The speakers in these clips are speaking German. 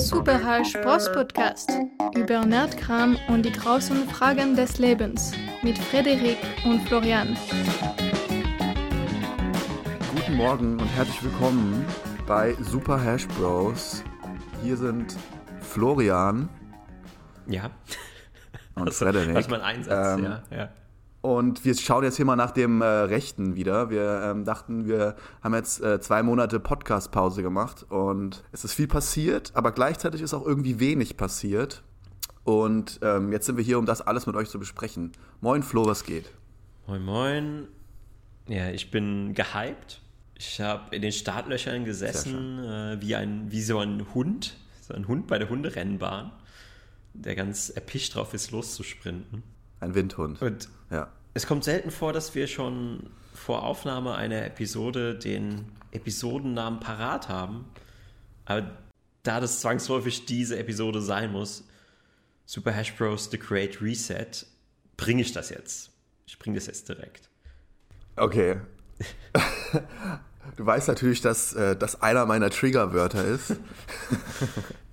Super Hash Bros Podcast über Nerdkram und die großen Fragen des Lebens mit Frederik und Florian. Guten Morgen und herzlich willkommen bei Super Hash Bros. Hier sind Florian. Ja. Und Frederik. Das ist mein Einsatz, ähm, ja, ja. Und wir schauen jetzt hier mal nach dem äh, Rechten wieder. Wir ähm, dachten, wir haben jetzt äh, zwei Monate Podcast-Pause gemacht und es ist viel passiert, aber gleichzeitig ist auch irgendwie wenig passiert. Und ähm, jetzt sind wir hier, um das alles mit euch zu besprechen. Moin Flo, was geht? Moin, moin. Ja, ich bin gehypt. Ich habe in den Startlöchern gesessen, äh, wie, ein, wie so ein Hund, so ein Hund bei der Hunderennbahn, der ganz erpicht drauf ist, loszusprinten. Ein Windhund. Und ja. es kommt selten vor, dass wir schon vor Aufnahme einer Episode den Episodennamen parat haben. Aber da das zwangsläufig diese Episode sein muss, Super Hash Bros The Great Reset, bringe ich das jetzt. Ich bringe das jetzt direkt. Okay. du weißt natürlich, dass äh, das einer meiner Triggerwörter ist.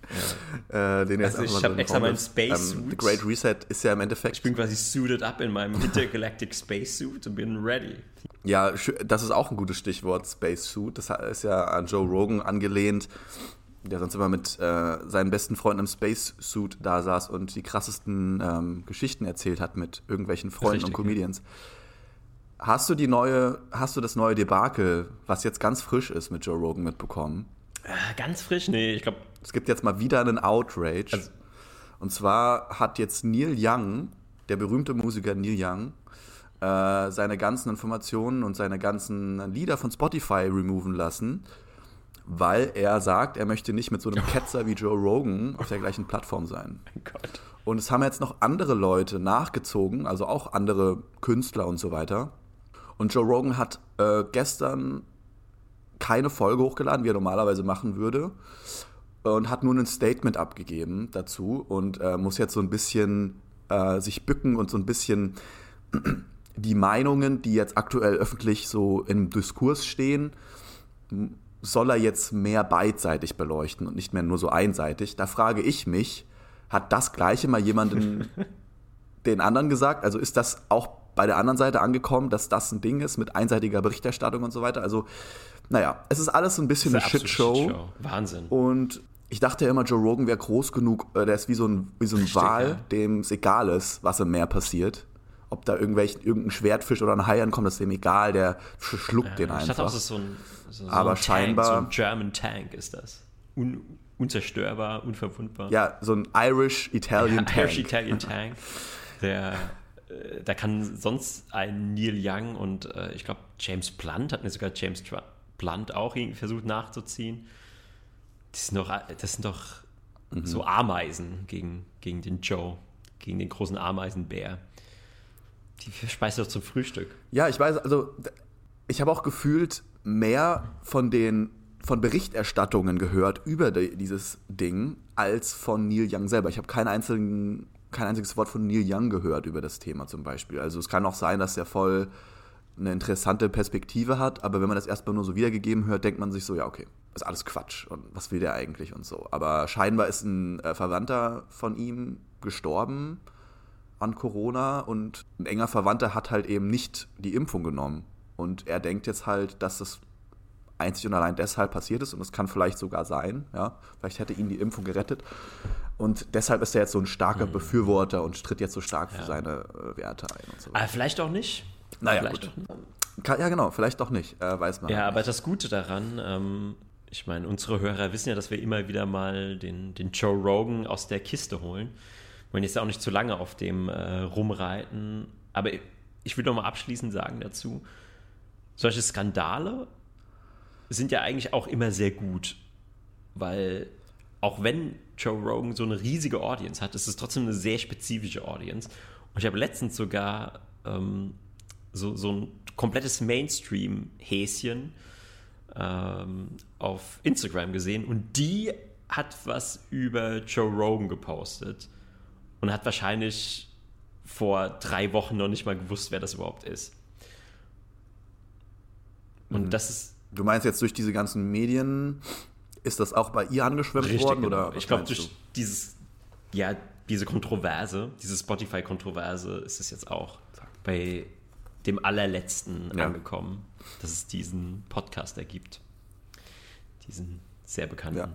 Ja. Äh, den also ich habe extra meinen Space ähm, The Great Reset ist ja im Endeffekt. Ich bin quasi suited up in meinem Intergalactic Space Suit und bin ready. Ja, das ist auch ein gutes Stichwort, Space Suit. Das ist ja an Joe Rogan angelehnt, der sonst immer mit äh, seinen besten Freunden im Space Suit da saß und die krassesten ähm, Geschichten erzählt hat mit irgendwelchen Freunden Richtig, und Comedians. Ja. Hast du die neue, hast du das neue Debakel, was jetzt ganz frisch ist mit Joe Rogan mitbekommen? Äh, ganz frisch? Nee, ich glaube. Es gibt jetzt mal wieder einen Outrage. Also, und zwar hat jetzt Neil Young, der berühmte Musiker Neil Young, äh, seine ganzen Informationen und seine ganzen Lieder von Spotify removen lassen, weil er sagt, er möchte nicht mit so einem Ketzer wie Joe Rogan auf der gleichen Plattform sein. Mein Gott. Und es haben jetzt noch andere Leute nachgezogen, also auch andere Künstler und so weiter. Und Joe Rogan hat äh, gestern keine Folge hochgeladen, wie er normalerweise machen würde. Und hat nur ein Statement abgegeben dazu und äh, muss jetzt so ein bisschen äh, sich bücken und so ein bisschen die Meinungen, die jetzt aktuell öffentlich so im Diskurs stehen, soll er jetzt mehr beidseitig beleuchten und nicht mehr nur so einseitig. Da frage ich mich, hat das gleiche mal jemanden den anderen gesagt? Also ist das auch bei der anderen Seite angekommen, dass das ein Ding ist mit einseitiger Berichterstattung und so weiter? Also naja, es ist alles so ein bisschen eine Shitshow. Shitshow. Wahnsinn. Und ich dachte ja immer, Joe Rogan wäre groß genug, äh, der ist wie so ein, wie so ein Richtig, Wal, ja. dem es egal ist, was im Meer passiert. Ob da irgendwelch, irgendein Schwertfisch oder ein Hai ankommt, das ist dem egal, der schluckt ja, den einfach. Ich dachte auch, das ist so ein, so Aber ein scheinbar. so ein German Tank ist das. Un, unzerstörbar, unverwundbar. Ja, so ein Irish Italian ja, Tank. Irish Italian Tank. Der, äh, da kann sonst ein Neil Young und äh, ich glaube James Blunt hat mir sogar James Blunt auch versucht nachzuziehen. Das sind doch, das sind doch mhm. so Ameisen gegen, gegen den Joe, gegen den großen Ameisenbär. Die speist doch zum Frühstück. Ja, ich weiß, also ich habe auch gefühlt mehr von den von Berichterstattungen gehört über die, dieses Ding als von Neil Young selber. Ich habe keinen einzigen, kein einziges Wort von Neil Young gehört über das Thema zum Beispiel. Also es kann auch sein, dass er voll eine interessante Perspektive hat, aber wenn man das erstmal nur so wiedergegeben hört, denkt man sich so, ja, okay, ist alles Quatsch und was will der eigentlich und so. Aber scheinbar ist ein äh, Verwandter von ihm gestorben an Corona und ein enger Verwandter hat halt eben nicht die Impfung genommen. Und er denkt jetzt halt, dass das einzig und allein deshalb passiert ist und es kann vielleicht sogar sein, ja, vielleicht hätte ihn die Impfung gerettet. Und deshalb ist er jetzt so ein starker mhm. Befürworter und tritt jetzt so stark ja. für seine äh, Werte ein und so. Aber vielleicht auch nicht. Naja, vielleicht gut. ja, genau, vielleicht doch nicht, äh, weiß man. Ja, halt aber das Gute daran, ähm, ich meine, unsere Hörer wissen ja, dass wir immer wieder mal den, den Joe Rogan aus der Kiste holen. Wir wollen jetzt auch nicht zu lange auf dem äh, rumreiten, aber ich will noch mal abschließend sagen dazu, solche Skandale sind ja eigentlich auch immer sehr gut, weil auch wenn Joe Rogan so eine riesige Audience hat, ist es trotzdem eine sehr spezifische Audience. Und ich habe letztens sogar ähm, so, so ein komplettes Mainstream-Häschen ähm, auf Instagram gesehen und die hat was über Joe Rogan gepostet und hat wahrscheinlich vor drei Wochen noch nicht mal gewusst, wer das überhaupt ist. Und mhm. das ist. Du meinst jetzt durch diese ganzen Medien, Ist das auch bei ihr angeschwemmt Richtig, worden? genau. Oder ich glaube, durch dieses, ja, diese Kontroverse, diese Spotify-Kontroverse ist es jetzt auch bei dem allerletzten ja. angekommen, dass es diesen Podcast ergibt. Diesen sehr bekannten. Ja.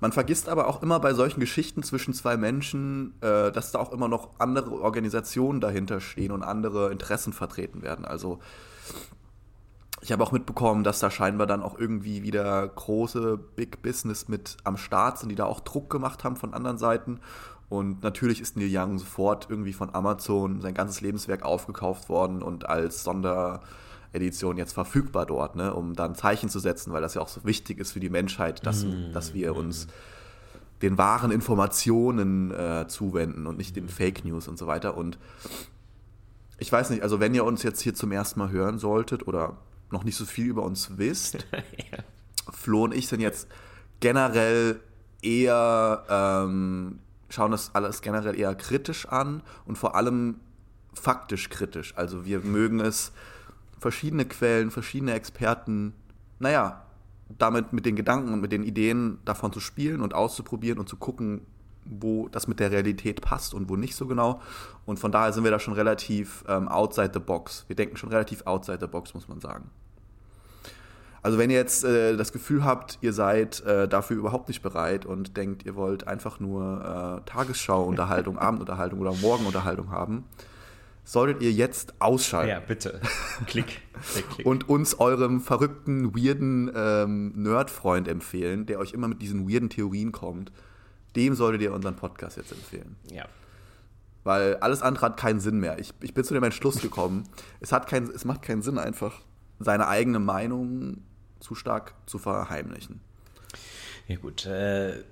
Man vergisst aber auch immer bei solchen Geschichten zwischen zwei Menschen, äh, dass da auch immer noch andere Organisationen dahinter stehen und andere Interessen vertreten werden. Also ich habe auch mitbekommen, dass da scheinbar dann auch irgendwie wieder große Big Business mit am Start sind, die da auch Druck gemacht haben von anderen Seiten. Und natürlich ist Neil Young sofort irgendwie von Amazon sein ganzes Lebenswerk aufgekauft worden und als Sonderedition jetzt verfügbar dort, ne, um dann Zeichen zu setzen, weil das ja auch so wichtig ist für die Menschheit, dass, mm. dass wir uns den wahren Informationen äh, zuwenden und nicht den Fake News und so weiter. Und ich weiß nicht, also wenn ihr uns jetzt hier zum ersten Mal hören solltet oder noch nicht so viel über uns wisst, ja. Flo und ich sind jetzt generell eher, ähm, schauen das alles generell eher kritisch an und vor allem faktisch kritisch. Also wir mögen es, verschiedene Quellen, verschiedene Experten, naja, damit mit den Gedanken und mit den Ideen davon zu spielen und auszuprobieren und zu gucken, wo das mit der Realität passt und wo nicht so genau. Und von daher sind wir da schon relativ ähm, outside the box. Wir denken schon relativ outside the box, muss man sagen. Also wenn ihr jetzt äh, das Gefühl habt, ihr seid äh, dafür überhaupt nicht bereit und denkt, ihr wollt einfach nur äh, Tagesschau-Unterhaltung, Abendunterhaltung oder Morgenunterhaltung haben, solltet ihr jetzt ausschalten. Ja, bitte. Klick. klick, klick. Und uns eurem verrückten, weirden ähm, Nerd-Freund empfehlen, der euch immer mit diesen weirden Theorien kommt dem solltet ihr unseren Podcast jetzt empfehlen. Ja. Weil alles andere hat keinen Sinn mehr. Ich, ich bin zu dem Entschluss gekommen, es, hat kein, es macht keinen Sinn, einfach seine eigene Meinung zu stark zu verheimlichen. Ja, gut. Äh,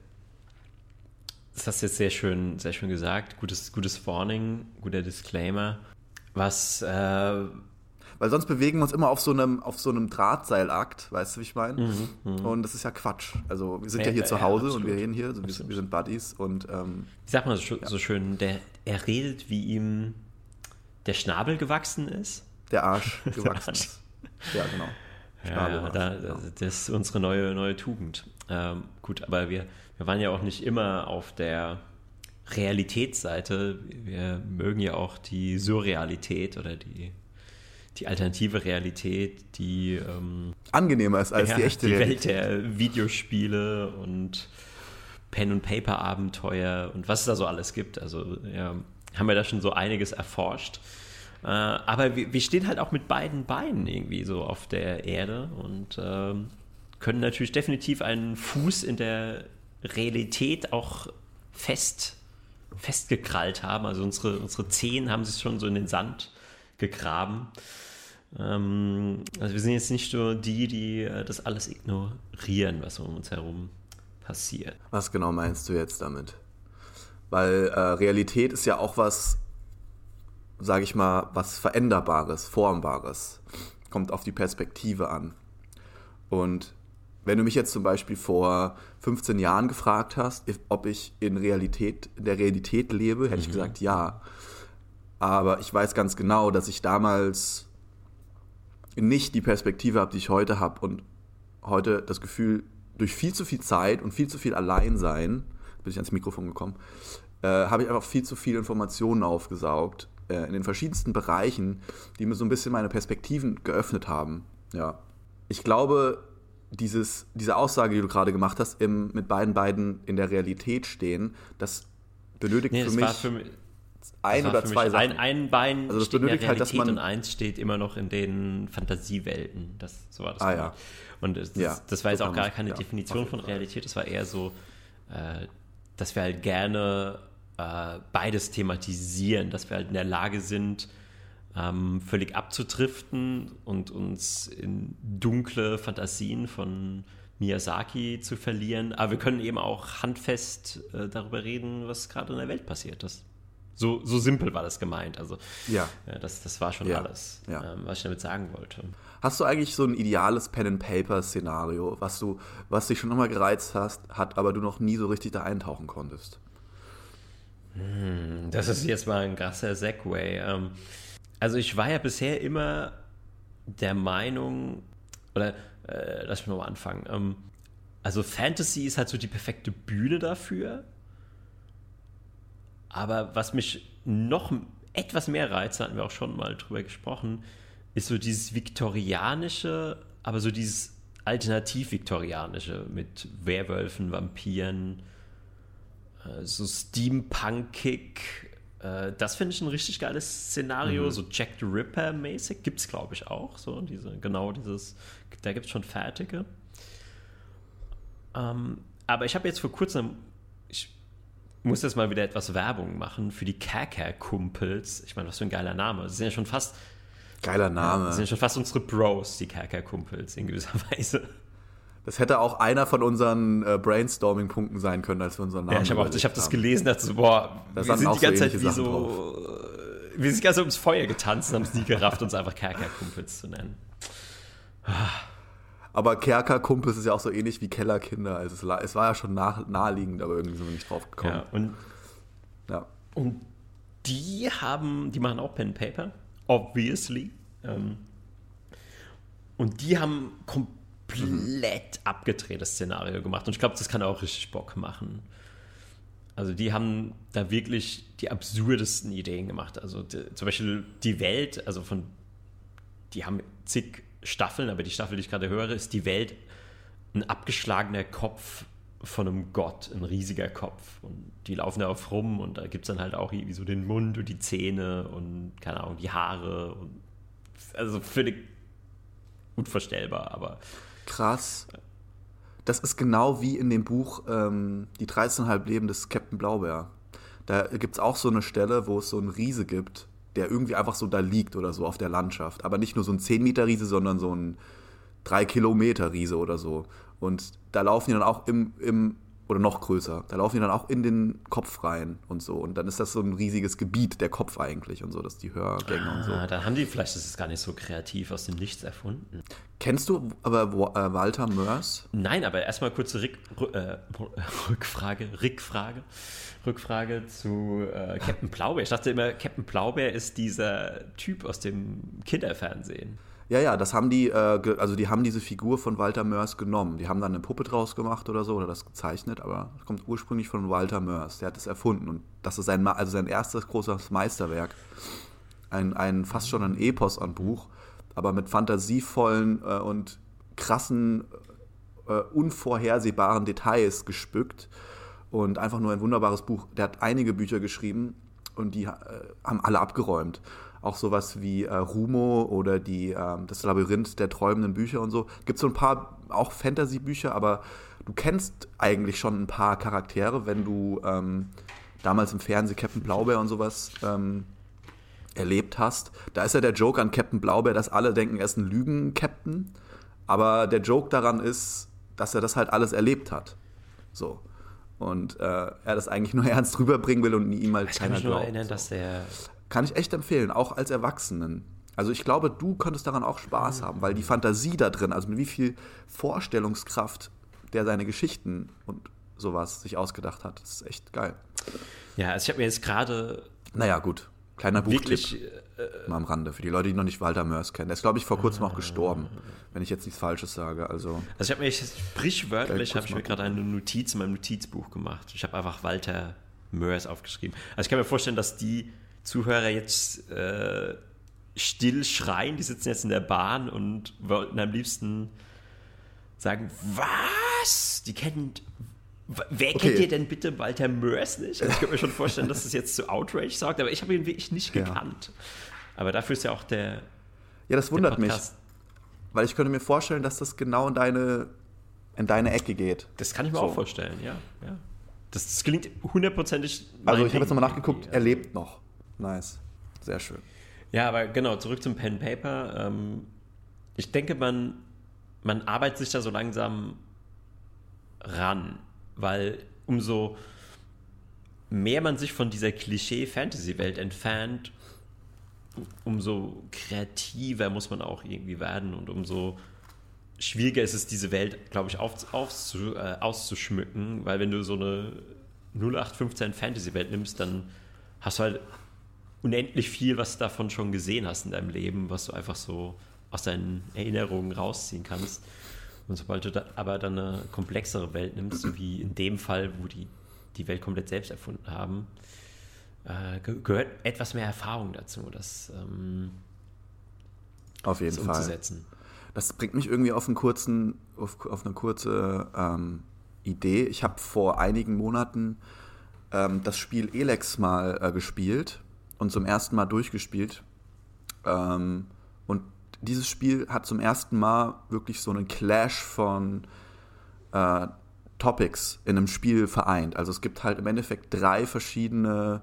das hast du jetzt sehr schön, sehr schön gesagt. Gutes, gutes Warning, guter Disclaimer. Was äh, weil sonst bewegen wir uns immer auf so einem, auf so einem Drahtseilakt, weißt du, wie ich meine? Mhm, mhm, und das ist ja Quatsch. Also wir sind ja, ja hier zu Hause ja, und wir reden hier, also wir, wir, sind Buddies und ähm, Wie sagt man so, so schön, der, er redet, wie ihm der Schnabel gewachsen ist? Der Arsch gewachsen ist. Ja, genau. Ja, da, das ist unsere neue, neue Tugend. Ähm, gut, aber wir, wir waren ja auch nicht immer auf der Realitätsseite. Wir mögen ja auch die Surrealität oder die die alternative Realität, die ähm, angenehmer ist als ja, die echte die. Welt der Videospiele und Pen und Paper Abenteuer und was es da so alles gibt. Also ja, haben wir da schon so einiges erforscht. Äh, aber wir, wir, stehen halt auch mit beiden Beinen irgendwie so auf der Erde und äh, können natürlich definitiv einen Fuß in der Realität auch fest festgekrallt haben. Also unsere, unsere Zehen haben sich schon so in den Sand gegraben. Ähm, also wir sind jetzt nicht nur die, die äh, das alles ignorieren, was um uns herum passiert. Was genau meinst du jetzt damit? Weil äh, Realität ist ja auch was, sage ich mal, was Veränderbares, Formbares. Kommt auf die Perspektive an. Und wenn du mich jetzt zum Beispiel vor 15 Jahren gefragt hast, ob ich in Realität, in der Realität lebe, hätte mhm. ich gesagt, ja. Aber ich weiß ganz genau, dass ich damals nicht die Perspektive habe, die ich heute habe und heute das Gefühl, durch viel zu viel Zeit und viel zu viel Alleinsein, bin ich ans Mikrofon gekommen, äh, habe ich einfach viel zu viele Informationen aufgesaugt äh, in den verschiedensten Bereichen, die mir so ein bisschen meine Perspektiven geöffnet haben. Ja. Ich glaube, dieses, diese Aussage, die du gerade gemacht hast, im, mit beiden beiden in der Realität stehen, das benötigt nee, für mich. Für mich ein oder zwei Sachen. Ein, ein Bein also das steht in der Realität halt, dass man und eins steht immer noch in den Fantasiewelten. Das, so war das. Ah, ja. Und das, ja, das war jetzt auch gar keine ja, Definition von Realität. Das war eher so, äh, dass wir halt gerne äh, beides thematisieren, dass wir halt in der Lage sind, ähm, völlig abzudriften und uns in dunkle Fantasien von Miyazaki zu verlieren. Aber wir können eben auch handfest äh, darüber reden, was gerade in der Welt passiert. Das so, so simpel war das gemeint. Also ja. ja das, das war schon ja. alles, ja. Ähm, was ich damit sagen wollte. Hast du eigentlich so ein ideales Pen-and-Paper-Szenario, was du, was dich schon immer gereizt hast, hat, aber du noch nie so richtig da eintauchen konntest? Hm, das ist jetzt mal ein krasser Segway. Ähm, also ich war ja bisher immer der Meinung, oder äh, lass mich nochmal anfangen. Ähm, also Fantasy ist halt so die perfekte Bühne dafür. Aber was mich noch etwas mehr reizt, hatten wir auch schon mal drüber gesprochen, ist so dieses viktorianische, aber so dieses alternativ-viktorianische mit Werwölfen, Vampiren, so Steampunkig. Äh, das finde ich ein richtig geiles Szenario, mhm. so Jack the Ripper-mäßig. Gibt es, glaube ich, auch. So, diese, genau dieses, da gibt es schon fertige. Ähm, aber ich habe jetzt vor kurzem, ich muss jetzt mal wieder etwas Werbung machen für die Kerker-Kumpels. Ich meine, was für ein geiler Name. Sie sind ja schon fast. Geiler Name. Sie sind ja schon fast unsere Bros, die Kerker-Kumpels, in gewisser Weise. Das hätte auch einer von unseren äh, Brainstorming-Punkten sein können, als wir unseren Namen Ja, ich habe hab das gelesen, dachte so, boah, da wir sind die ganze so Zeit wie Sachen so. drauf. Wir sind Zeit ums Feuer getanzt und haben es nie gerafft, uns einfach Kerker-Kumpels zu nennen. Aber Kerkerkumpels ist ja auch so ähnlich wie Kellerkinder. Also es, es war ja schon nah, naheliegend, aber irgendwie sind wir nicht drauf gekommen. Ja, und, Ja. und die haben, die machen auch Pen and Paper, obviously. Ähm, und die haben komplett abgedrehtes Szenario gemacht. Und ich glaube, das kann auch richtig Bock machen. Also die haben da wirklich die absurdesten Ideen gemacht. Also die, zum Beispiel die Welt, also von, die haben zig Staffeln, aber die Staffel, die ich gerade höre, ist die Welt ein abgeschlagener Kopf von einem Gott, ein riesiger Kopf. Und die laufen darauf rum und da gibt es dann halt auch irgendwie so den Mund und die Zähne und keine Ahnung, die Haare. Und, also völlig unvorstellbar, aber Krass. Das ist genau wie in dem Buch ähm, Die 13,5 Leben des Captain Blaubeer. Da gibt es auch so eine Stelle, wo es so einen Riese gibt, der irgendwie einfach so da liegt oder so auf der Landschaft. Aber nicht nur so ein 10 Meter Riese, sondern so ein 3 Kilometer Riese oder so. Und da laufen die dann auch im, im, oder noch größer, da laufen die dann auch in den Kopf rein und so. Und dann ist das so ein riesiges Gebiet, der Kopf eigentlich und so, dass die Hörgänge und so. ah, dann haben die vielleicht, das ist gar nicht so kreativ aus dem Nichts erfunden. Kennst du aber äh, Walter Mörs? Nein, aber erstmal kurze Rick, Rü- äh, Rückfrage, Rickfrage, Rückfrage zu äh, Captain Blaubeer. Ich dachte immer, Captain Blaubeer ist dieser Typ aus dem Kinderfernsehen. Ja, ja, das haben die, äh, also die haben diese Figur von Walter Mörs genommen. Die haben dann eine Puppe draus gemacht oder so oder das gezeichnet, aber das kommt ursprünglich von Walter Mörs. Der hat es erfunden und das ist sein, also sein erstes großes Meisterwerk. Ein, ein fast schon ein Epos an Buch, aber mit fantasievollen äh, und krassen, äh, unvorhersehbaren Details gespückt und einfach nur ein wunderbares Buch. Der hat einige Bücher geschrieben und die äh, haben alle abgeräumt. Auch sowas wie äh, Rumo oder die, ähm, das Labyrinth der träumenden Bücher und so. Gibt so ein paar auch Fantasy-Bücher, aber du kennst eigentlich schon ein paar Charaktere, wenn du ähm, damals im Fernsehen Captain Blaubeer und sowas ähm, erlebt hast. Da ist ja der Joke an Captain Blaubeer, dass alle denken, er ist ein Lügen-Captain. Aber der Joke daran ist, dass er das halt alles erlebt hat. So. Und äh, er das eigentlich nur ernst rüberbringen will und ihm halt Ich kann keiner mich nur erinnern, so. dass der Kann ich echt empfehlen, auch als Erwachsenen. Also ich glaube, du könntest daran auch Spaß haben, weil die Fantasie da drin, also mit wie viel Vorstellungskraft der seine Geschichten und sowas sich ausgedacht hat, ist echt geil. Ja, also ich habe mir jetzt gerade Naja, gut. Kleiner Buchtipp äh, mal am Rande, für die Leute, die noch nicht Walter Mörs kennen. Der ist, glaube ich, vor kurzem auch gestorben, wenn ich jetzt nichts Falsches sage. Also, Also ich habe mir jetzt sprichwörtlich habe ich mir gerade eine Notiz in meinem Notizbuch gemacht. Ich habe einfach Walter Mörs aufgeschrieben. Also ich kann mir vorstellen, dass die Zuhörer jetzt äh, still schreien, die sitzen jetzt in der Bahn und wollten am liebsten sagen, was? Die kennen... Wer Okay. kennt ihr denn bitte Walter Mörs nicht? Also ich könnte mir schon vorstellen, dass das jetzt zu Outrage sorgt, aber ich habe ihn wirklich nicht Ja. gekannt. Aber dafür ist ja auch der, ja, das der wundert mich, weil ich könnte mir vorstellen, dass das genau in deine, in deine Ecke geht. Das kann ich mir So. auch vorstellen, ja. ja. Das, das klingt hundertprozentig. Also ich habe jetzt nochmal nachgeguckt, er lebt noch. Nice. Sehr schön. Ja, aber genau, zurück zum Pen Paper. Ähm, ich denke, man, man arbeitet sich da so langsam ran, weil umso mehr man sich von dieser Klischee-Fantasy-Welt entfernt, umso kreativer muss man auch irgendwie werden und umso schwieriger ist es, diese Welt, glaube ich, auf, aufzu, äh, auszuschmücken, weil wenn du so eine 0815 Fantasy-Welt nimmst, dann hast du halt unendlich viel, was du davon schon gesehen hast in deinem Leben, was du einfach so aus deinen Erinnerungen rausziehen kannst. Und sobald du da aber dann eine komplexere Welt nimmst, so wie in dem Fall, wo die die Welt komplett selbst erfunden haben, äh, gehört etwas mehr Erfahrung dazu, das ähm, auf jeden Fall. umzusetzen. Das bringt mich irgendwie auf, einen kurzen, auf, auf eine kurze ähm, Idee. Ich habe vor einigen Monaten ähm, das Spiel Elex mal äh, gespielt und zum ersten Mal durchgespielt. Ähm, und dieses Spiel hat zum ersten Mal wirklich so einen Clash von äh, Topics in einem Spiel vereint. Also es gibt halt im Endeffekt drei verschiedene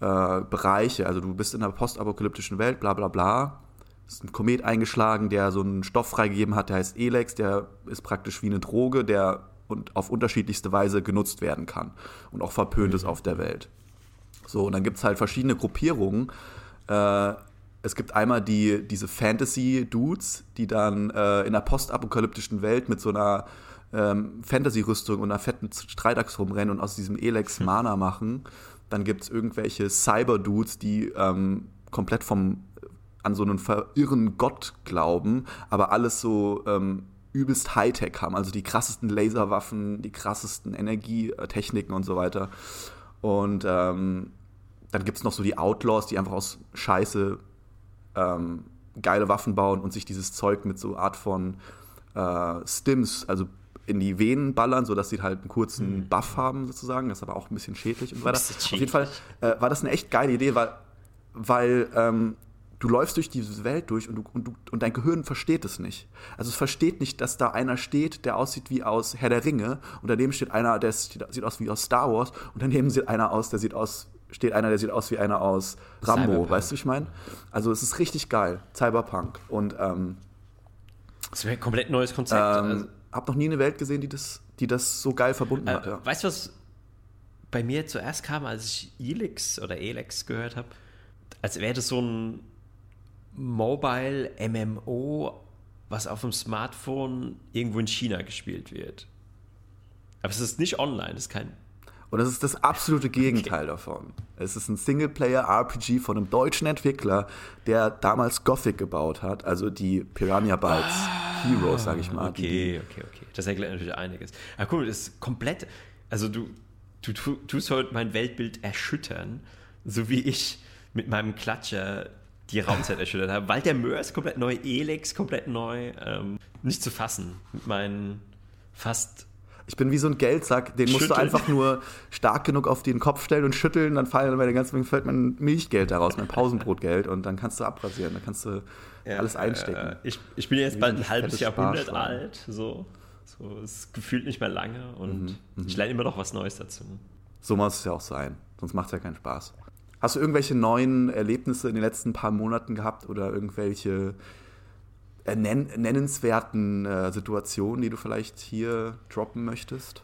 äh, Bereiche. Also du bist in einer postapokalyptischen Welt, bla bla bla. Es ist ein Komet eingeschlagen, der so einen Stoff freigegeben hat, der heißt Elex, der ist praktisch wie eine Droge, der und auf unterschiedlichste Weise genutzt werden kann und auch verpönt mhm. ist auf der Welt. So, und dann gibt es halt verschiedene Gruppierungen. Äh, es gibt einmal die, diese Fantasy-Dudes, die dann äh, in einer postapokalyptischen Welt mit so einer ähm, Fantasy-Rüstung und einer fetten Streitachs rumrennen und aus diesem Elex hm. Mana machen. Dann gibt es irgendwelche Cyber-Dudes, die ähm, komplett vom an so einen verirren Gott glauben, aber alles so ähm, übelst Hightech haben, also die krassesten Laserwaffen, die krassesten Energietechniken und so weiter. Und ähm, dann gibt es noch so die Outlaws, die einfach aus Scheiße ähm, geile Waffen bauen und sich dieses Zeug mit so Art von äh, Stims, also in die Venen ballern, sodass sie halt einen kurzen mhm. Buff haben, sozusagen. Das ist aber auch ein bisschen schädlich und so weiter. Auf jeden Fall äh, war das eine echt geile Idee, weil, weil ähm, du läufst durch diese Welt durch und, du, und, du, und dein Gehirn versteht es nicht. Also es versteht nicht, dass da einer steht, der aussieht wie aus Herr der Ringe und daneben steht einer, der sieht aus wie aus Star Wars und daneben sieht einer aus, der sieht aus steht einer, der sieht aus wie einer aus Rambo, Cyberpunk. weißt du, ich meine? Also es ist richtig geil, Cyberpunk. Und ähm, das wäre ein komplett neues Konzept. Ähm, also, hab noch nie eine Welt gesehen, die das, die das so geil verbunden äh, hat. Ja. Weißt du, was bei mir zuerst kam, als ich Elix oder Elex gehört habe? Als wäre das so ein Mobile MMO, was auf dem Smartphone irgendwo in China gespielt wird. Aber es ist nicht online, es ist kein und das ist das absolute Gegenteil okay. davon. Es ist ein Singleplayer-RPG von einem deutschen Entwickler, der damals Gothic gebaut hat, also die Piranha Bytes ah, Heroes, sag ich mal. Okay, okay, okay. Das erklärt natürlich einiges. Aber guck mal, das ist komplett, also du, du tust heute mein Weltbild erschüttern, so wie ich mit meinem Klatscher die Raumzeit erschüttert habe. Walter Mörs komplett neu, Elex komplett neu, ähm, nicht zu fassen. Mit meinen fast ich bin wie so ein Geldsack, den musst du einfach nur stark genug auf den Kopf stellen und schütteln, dann fallen bei der ganzen fällt mein Milchgeld daraus, mein Pausenbrotgeld und dann kannst du abrasieren, dann kannst du ja, alles einstecken. Äh, ich, ich bin jetzt bald ein halbes Jahrhundert alt, so. So, es gefühlt nicht mehr lange und mhm, mhm, ich lerne immer noch was Neues dazu. So muss es ja auch sein, sonst macht es ja keinen Spaß. Hast du irgendwelche neuen Erlebnisse in den letzten paar Monaten gehabt oder irgendwelche äh, nenn nennenswerten äh, Situationen, die du vielleicht hier droppen möchtest?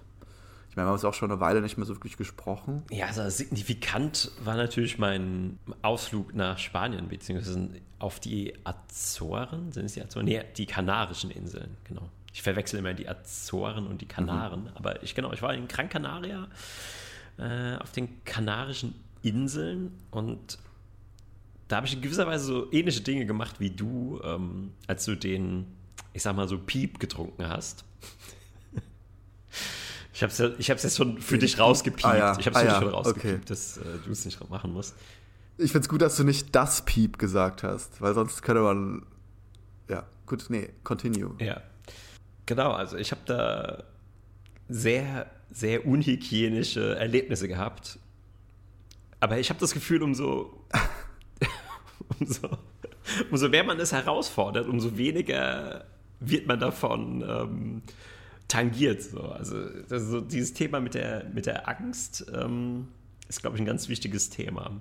Ich meine, wir haben uns auch schon eine Weile nicht mehr so wirklich gesprochen. Ja, also signifikant war natürlich mein Ausflug nach Spanien, beziehungsweise auf die Azoren. Sind es die Azoren? Nee, die Kanarischen Inseln, genau. Ich verwechsel immer die Azoren und die Kanaren. Mhm. Aber ich, genau, ich war in Gran Canaria, äh, auf den Kanarischen Inseln und da habe ich in gewisser Weise so ähnliche Dinge gemacht wie du, ähm, als du den, ich sag mal so, Piep getrunken hast. ich habe es ja, ich jetzt schon für dich rausgepiept. Ah, ja. Ich habe es ah, ja. schon rausgepiept, okay. dass äh, du es nicht machen musst. Ich finde es gut, dass du nicht das Piep gesagt hast, weil sonst könnte man. Ja, gut, nee, continue. Ja. Genau, also ich habe da sehr, sehr unhygienische Erlebnisse gehabt. Aber ich habe das Gefühl, umso umso, umso mehr man es herausfordert, umso weniger wird man davon ähm, tangiert. So. Also, also, dieses Thema mit der, mit der Angst ähm, ist, glaube ich, ein ganz wichtiges Thema.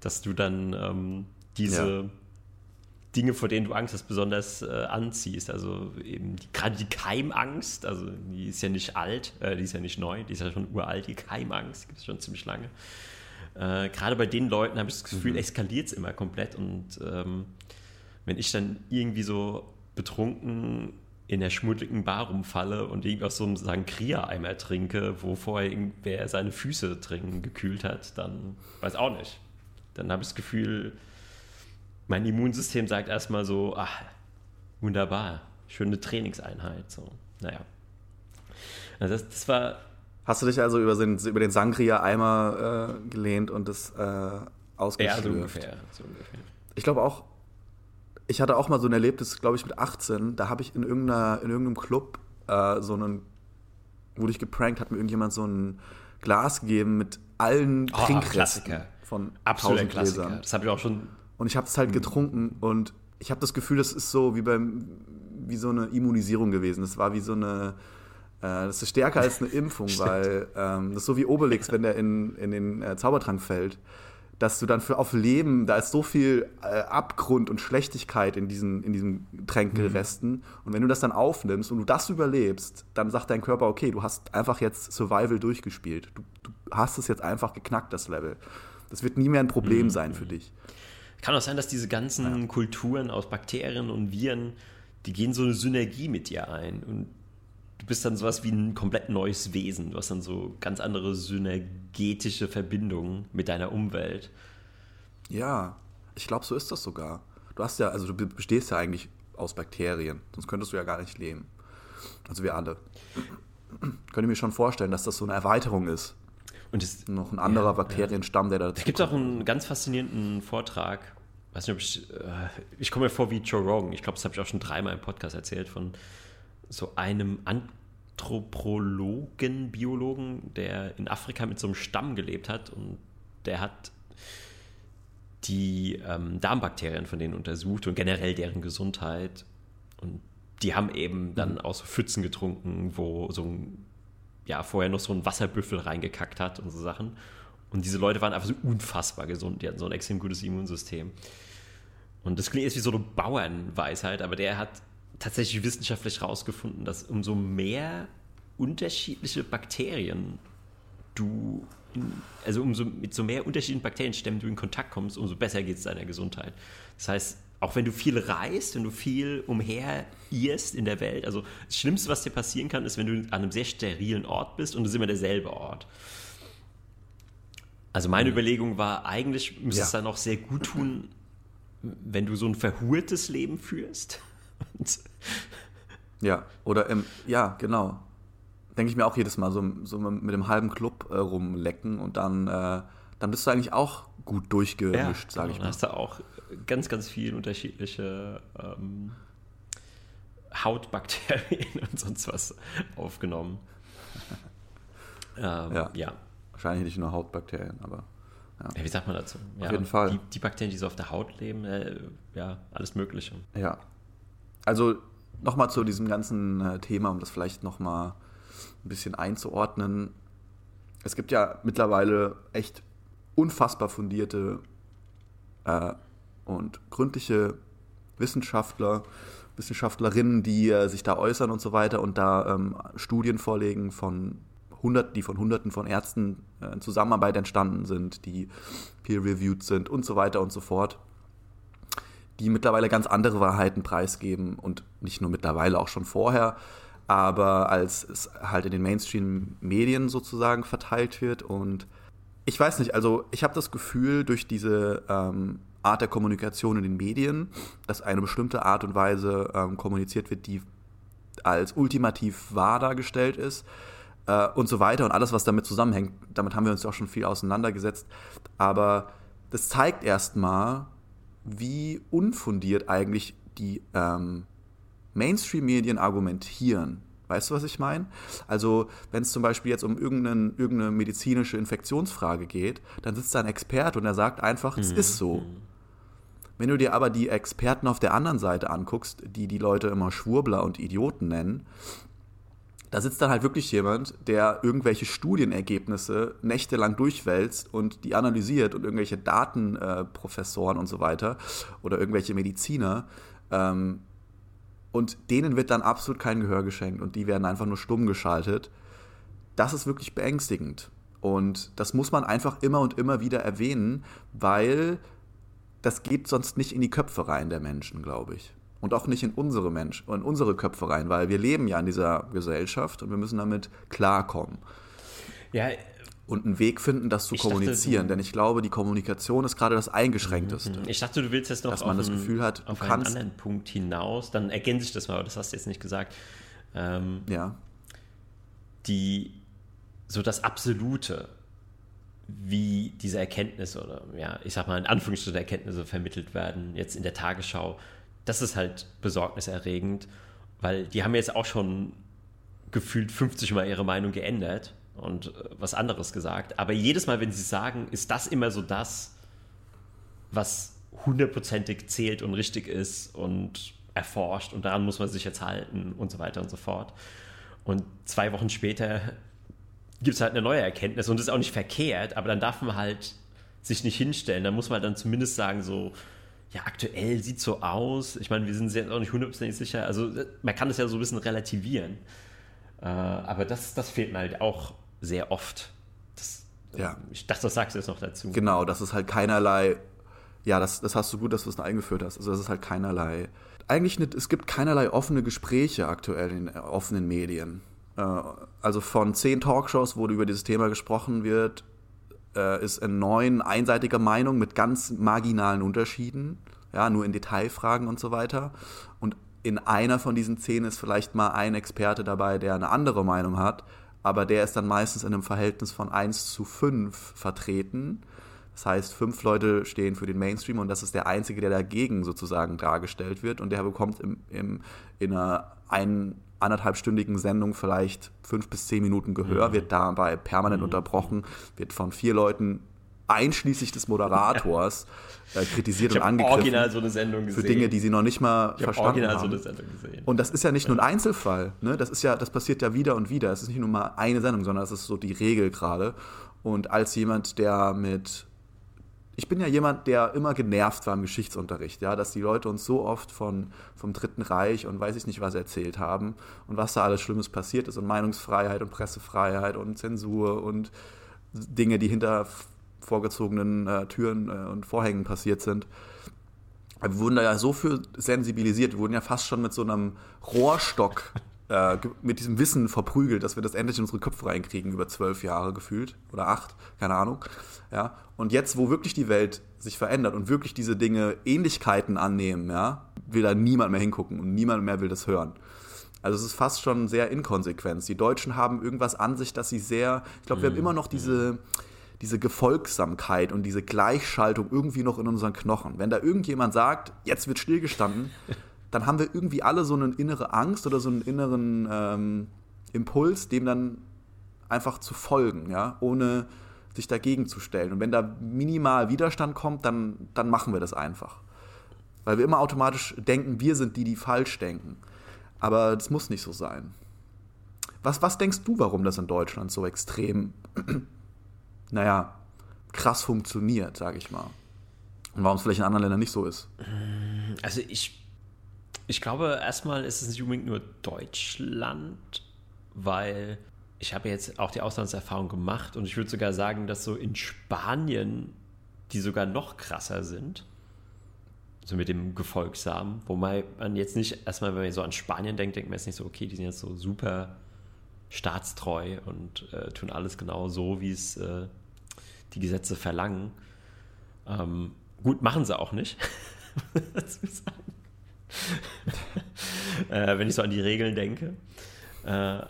Dass du dann ähm, diese ja. Dinge, vor denen du Angst hast, besonders äh, anziehst. Also eben gerade die Keimangst, also die ist ja nicht alt, äh, die ist ja nicht neu, die ist ja schon uralt, die Keimangst, die gibt es schon ziemlich lange. Äh, Gerade bei den Leuten habe ich das Gefühl, mhm. eskaliert es immer komplett. Und ähm, wenn ich dann irgendwie so betrunken in der schmuddeligen Bar rumfalle und irgendwie aus so einem Sangria-Eimer trinke, wo vorher irgendwer seine Füße trinken gekühlt hat, dann weiß auch nicht. Dann habe ich das Gefühl, mein Immunsystem sagt erstmal so, ach, wunderbar, schöne Trainingseinheit. So, naja. Also das, das war. Hast du dich also über den, über den Sangria-Eimer äh, gelehnt und das äh, ausgeschlürft? Ja, so ungefähr, so ungefähr. Ich glaube auch, ich hatte auch mal so ein Erlebnis, glaube ich, mit 18. Da habe ich in, irgendeiner, in irgendeinem Club äh, so einen, wurde ich geprankt, hat mir irgendjemand so ein Glas gegeben mit allen oh, Trinkresten von Absoluter Klassiker. Das habe ich auch schon. Und ich habe es halt mhm. getrunken und ich habe das Gefühl, das ist so wie beim wie so eine Immunisierung gewesen. Das war wie so eine das ist stärker als eine Impfung, weil ähm, das ist so wie Obelix, wenn der in, in den äh, Zaubertrank fällt dass du dann für auf Leben, da ist so viel äh, Abgrund und Schlechtigkeit in diesen, in diesen Tränkelresten. Mhm. Und wenn du das dann aufnimmst und du das überlebst, dann sagt dein Körper, okay, du hast einfach jetzt Survival durchgespielt. Du, du hast es jetzt einfach geknackt, das Level. Das wird nie mehr ein Problem mhm. sein für dich. Kann auch sein, dass diese ganzen ja. Kulturen aus Bakterien und Viren, die gehen so eine Synergie mit dir ein. Und du bist dann sowas wie ein komplett neues Wesen. Du hast dann so ganz andere synergetische Verbindungen mit deiner Umwelt. Ja, ich glaube, so ist das sogar. Du hast ja, also du bestehst ja eigentlich aus Bakterien, sonst könntest du ja gar nicht leben. Also wir alle. Könnte mir schon vorstellen, dass das so eine Erweiterung ist. Und das, noch ein anderer ja, Bakterienstamm, der da. Da gibt es auch einen ganz faszinierenden Vortrag. Ich weiß nicht, ob ich. Äh, ich komme mir vor wie Joe Rogan. Ich glaube, das habe ich auch schon dreimal im Podcast erzählt von so einem Anthropologen, Biologen, der in Afrika mit so einem Stamm gelebt hat und der hat die ähm, Darmbakterien von denen untersucht und generell deren Gesundheit. Und die haben eben dann mhm. aus so Pfützen getrunken, wo so ein, ja, vorher noch so ein Wasserbüffel reingekackt hat und so Sachen. Und diese Leute waren einfach so unfassbar gesund. Die hatten so ein extrem gutes Immunsystem. Und das klingt jetzt wie so eine Bauernweisheit, aber der hat tatsächlich wissenschaftlich herausgefunden, dass umso mehr unterschiedliche Bakterien du, in, also umso mit so mehr unterschiedlichen Bakterienstämmen du in Kontakt kommst, umso besser geht es deiner Gesundheit. Das heißt, auch wenn du viel reist, wenn du viel umher irrst in der Welt, also das Schlimmste, was dir passieren kann, ist, wenn du an einem sehr sterilen Ort bist und es ist immer derselbe Ort. Also meine mhm. Überlegung war, eigentlich müsste ja. es dann auch sehr gut tun, wenn du so ein verhurtes Leben führst ja, oder im, ja, genau. Denke ich mir auch jedes Mal, so, so mit dem halben Club äh, rumlecken und dann, äh, dann bist du eigentlich auch gut durchgemischt, ja, sage genau, ich mal. Hast du auch ganz, ganz viele unterschiedliche ähm, Hautbakterien und sonst was aufgenommen. ähm, ja. ja. Wahrscheinlich nicht nur Hautbakterien, aber. Ja. ja wie sagt man dazu? Auf jeden Fall. Die, die, Bakterien, die so auf der Haut leben, äh, ja, alles Mögliche. Ja, also nochmal zu diesem ganzen äh, Thema, um das vielleicht nochmal ein bisschen einzuordnen. Es gibt ja mittlerweile echt unfassbar fundierte äh, und gründliche Wissenschaftler, Wissenschaftlerinnen, die äh, sich da äußern und so weiter und da ähm, Studien vorlegen von Hunderten, die von Hunderten von Ärzten äh, in Zusammenarbeit entstanden sind, die peer-reviewed sind und so weiter und so fort die mittlerweile ganz andere Wahrheiten preisgeben und nicht nur mittlerweile, auch schon vorher, aber als es halt in den Mainstream-Medien sozusagen verteilt wird. Und ich weiß nicht, also ich habe das Gefühl, durch diese ähm, Art der Kommunikation in den Medien, dass eine bestimmte Art und Weise ähm, kommuniziert wird, die als ultimativ wahr dargestellt ist äh, und so weiter und alles, was damit zusammenhängt. Damit haben wir uns auch schon viel auseinandergesetzt. Aber das zeigt erstmal, wie unfundiert eigentlich die ähm, Mainstream-Medien argumentieren. Weißt du, was ich meine? Also, wenn es zum Beispiel jetzt um irgendeine medizinische Infektionsfrage geht, dann sitzt da ein Experte und er sagt einfach, es mhm. ist so. Mhm. Wenn du dir aber die Experten auf der anderen Seite anguckst, die die Leute immer Schwurbler und Idioten nennen, da sitzt dann halt wirklich jemand, der irgendwelche Studienergebnisse nächtelang durchwälzt und die analysiert und irgendwelche Datenprofessoren äh, und so weiter oder irgendwelche Mediziner. Ähm, und denen wird dann absolut kein Gehör geschenkt und die werden einfach nur stumm geschaltet. Das ist wirklich beängstigend. Und das muss man einfach immer und immer wieder erwähnen, weil das geht sonst nicht in die Köpfe rein der Menschen, glaube ich und auch nicht in unsere Menschen, in unsere Köpfe rein, weil wir leben ja in dieser Gesellschaft und wir müssen damit klarkommen. Ja, und einen Weg finden, das zu kommunizieren. Dachte, Denn ich glaube, die Kommunikation ist gerade das Eingeschränkteste. Ich dachte, du willst jetzt noch dass man das Gefühl hat, auf einen anderen Punkt hinaus. Dann ergänze ich das mal, aber das hast du jetzt nicht gesagt. Ähm, ja. Die so das Absolute, wie diese Erkenntnisse oder ja, ich sag mal in Anführungsstrichen Erkenntnisse vermittelt werden, jetzt in der Tagesschau, das ist halt besorgniserregend, weil die haben jetzt auch schon gefühlt 50 Mal ihre Meinung geändert und äh, was anderes gesagt. Aber jedes Mal, wenn sie sagen, ist das immer so das, was hundertprozentig zählt und richtig ist und erforscht und daran muss man sich jetzt halten und so weiter und so fort. Und zwei Wochen später gibt es halt eine neue Erkenntnis und das ist auch nicht verkehrt, aber dann darf man halt sich nicht hinstellen. Da muss man dann zumindest sagen, so, ja, aktuell sieht so aus. Ich meine, wir sind jetzt auch nicht hundertprozentig sicher. Also man kann das ja so ein bisschen relativieren. Äh, aber das, das fehlt mir halt auch sehr oft. Das, ja. Ich dachte, das sagst du jetzt noch dazu. Genau, das ist halt keinerlei, ja, das, das hast du gut, dass du es eingeführt hast. Also das ist halt keinerlei, eigentlich nicht, es gibt keinerlei offene Gespräche aktuell in äh, offenen Medien. Äh, also von zehn Talkshows, wo über dieses Thema gesprochen wird, äh, ist in neun einseitiger Meinung mit ganz marginalen Unterschieden, ja, nur in Detailfragen und so weiter. Und in einer von diesen zehn ist vielleicht mal ein Experte dabei, der eine andere Meinung hat, aber der ist dann meistens in einem Verhältnis von 1 zu 5 vertreten. Das heißt, fünf Leute stehen für den Mainstream und das ist der einzige, der dagegen sozusagen dargestellt wird und der bekommt im, im, in einer ein, anderthalbstündigen Sendung vielleicht fünf bis zehn Minuten Gehör, mhm. wird dabei permanent mhm. unterbrochen, wird von vier Leuten einschließlich des Moderators äh, kritisiert ich und angegriffen. original so eine Sendung gesehen. Für Dinge, die sie noch nicht mal ich verstanden original haben. so eine Sendung gesehen. Und das ist ja nicht nur ein Einzelfall. Ne? Das ist ja, das passiert ja wieder und wieder. Es ist nicht nur mal eine Sendung, sondern es ist so die Regel gerade. Und als jemand, der mit ich bin ja jemand, der immer genervt war im Geschichtsunterricht, ja, dass die Leute uns so oft von, vom Dritten Reich und weiß ich nicht was erzählt haben und was da alles Schlimmes passiert ist und Meinungsfreiheit und Pressefreiheit und Zensur und Dinge, die hinter vorgezogenen äh, Türen äh, und Vorhängen passiert sind. Wir wurden da ja so für sensibilisiert, wir wurden ja fast schon mit so einem Rohrstock äh, mit diesem Wissen verprügelt, dass wir das endlich in unsere Köpfe reinkriegen, über zwölf Jahre gefühlt oder acht, keine Ahnung. Ja? Und jetzt, wo wirklich die Welt sich verändert und wirklich diese Dinge Ähnlichkeiten annehmen, ja, will da niemand mehr hingucken und niemand mehr will das hören. Also es ist fast schon sehr inkonsequent. Die Deutschen haben irgendwas an sich, dass sie sehr, ich glaube, wir haben mhm. immer noch diese, diese Gefolgsamkeit und diese Gleichschaltung irgendwie noch in unseren Knochen. Wenn da irgendjemand sagt, jetzt wird stillgestanden, dann haben wir irgendwie alle so eine innere Angst oder so einen inneren ähm, Impuls, dem dann einfach zu folgen, ja, ohne sich dagegen zu stellen. Und wenn da minimal Widerstand kommt, dann, dann machen wir das einfach. Weil wir immer automatisch denken, wir sind die, die falsch denken. Aber das muss nicht so sein. Was, was denkst du, warum das in Deutschland so extrem, naja, krass funktioniert, sage ich mal? Und warum es vielleicht in anderen Ländern nicht so ist? Also ich ich glaube, erstmal ist es nicht unbedingt nur Deutschland, weil ich habe jetzt auch die Auslandserfahrung gemacht und ich würde sogar sagen, dass so in Spanien die sogar noch krasser sind. So mit dem Gefolgsamen. Wobei man jetzt nicht, erstmal, wenn man so an Spanien denkt, denkt man jetzt nicht so, okay, die sind jetzt so super staatstreu und äh, tun alles genau so, wie es äh, die Gesetze verlangen. Ähm, gut, machen sie auch nicht. äh, wenn ich so an die Regeln denke. Äh,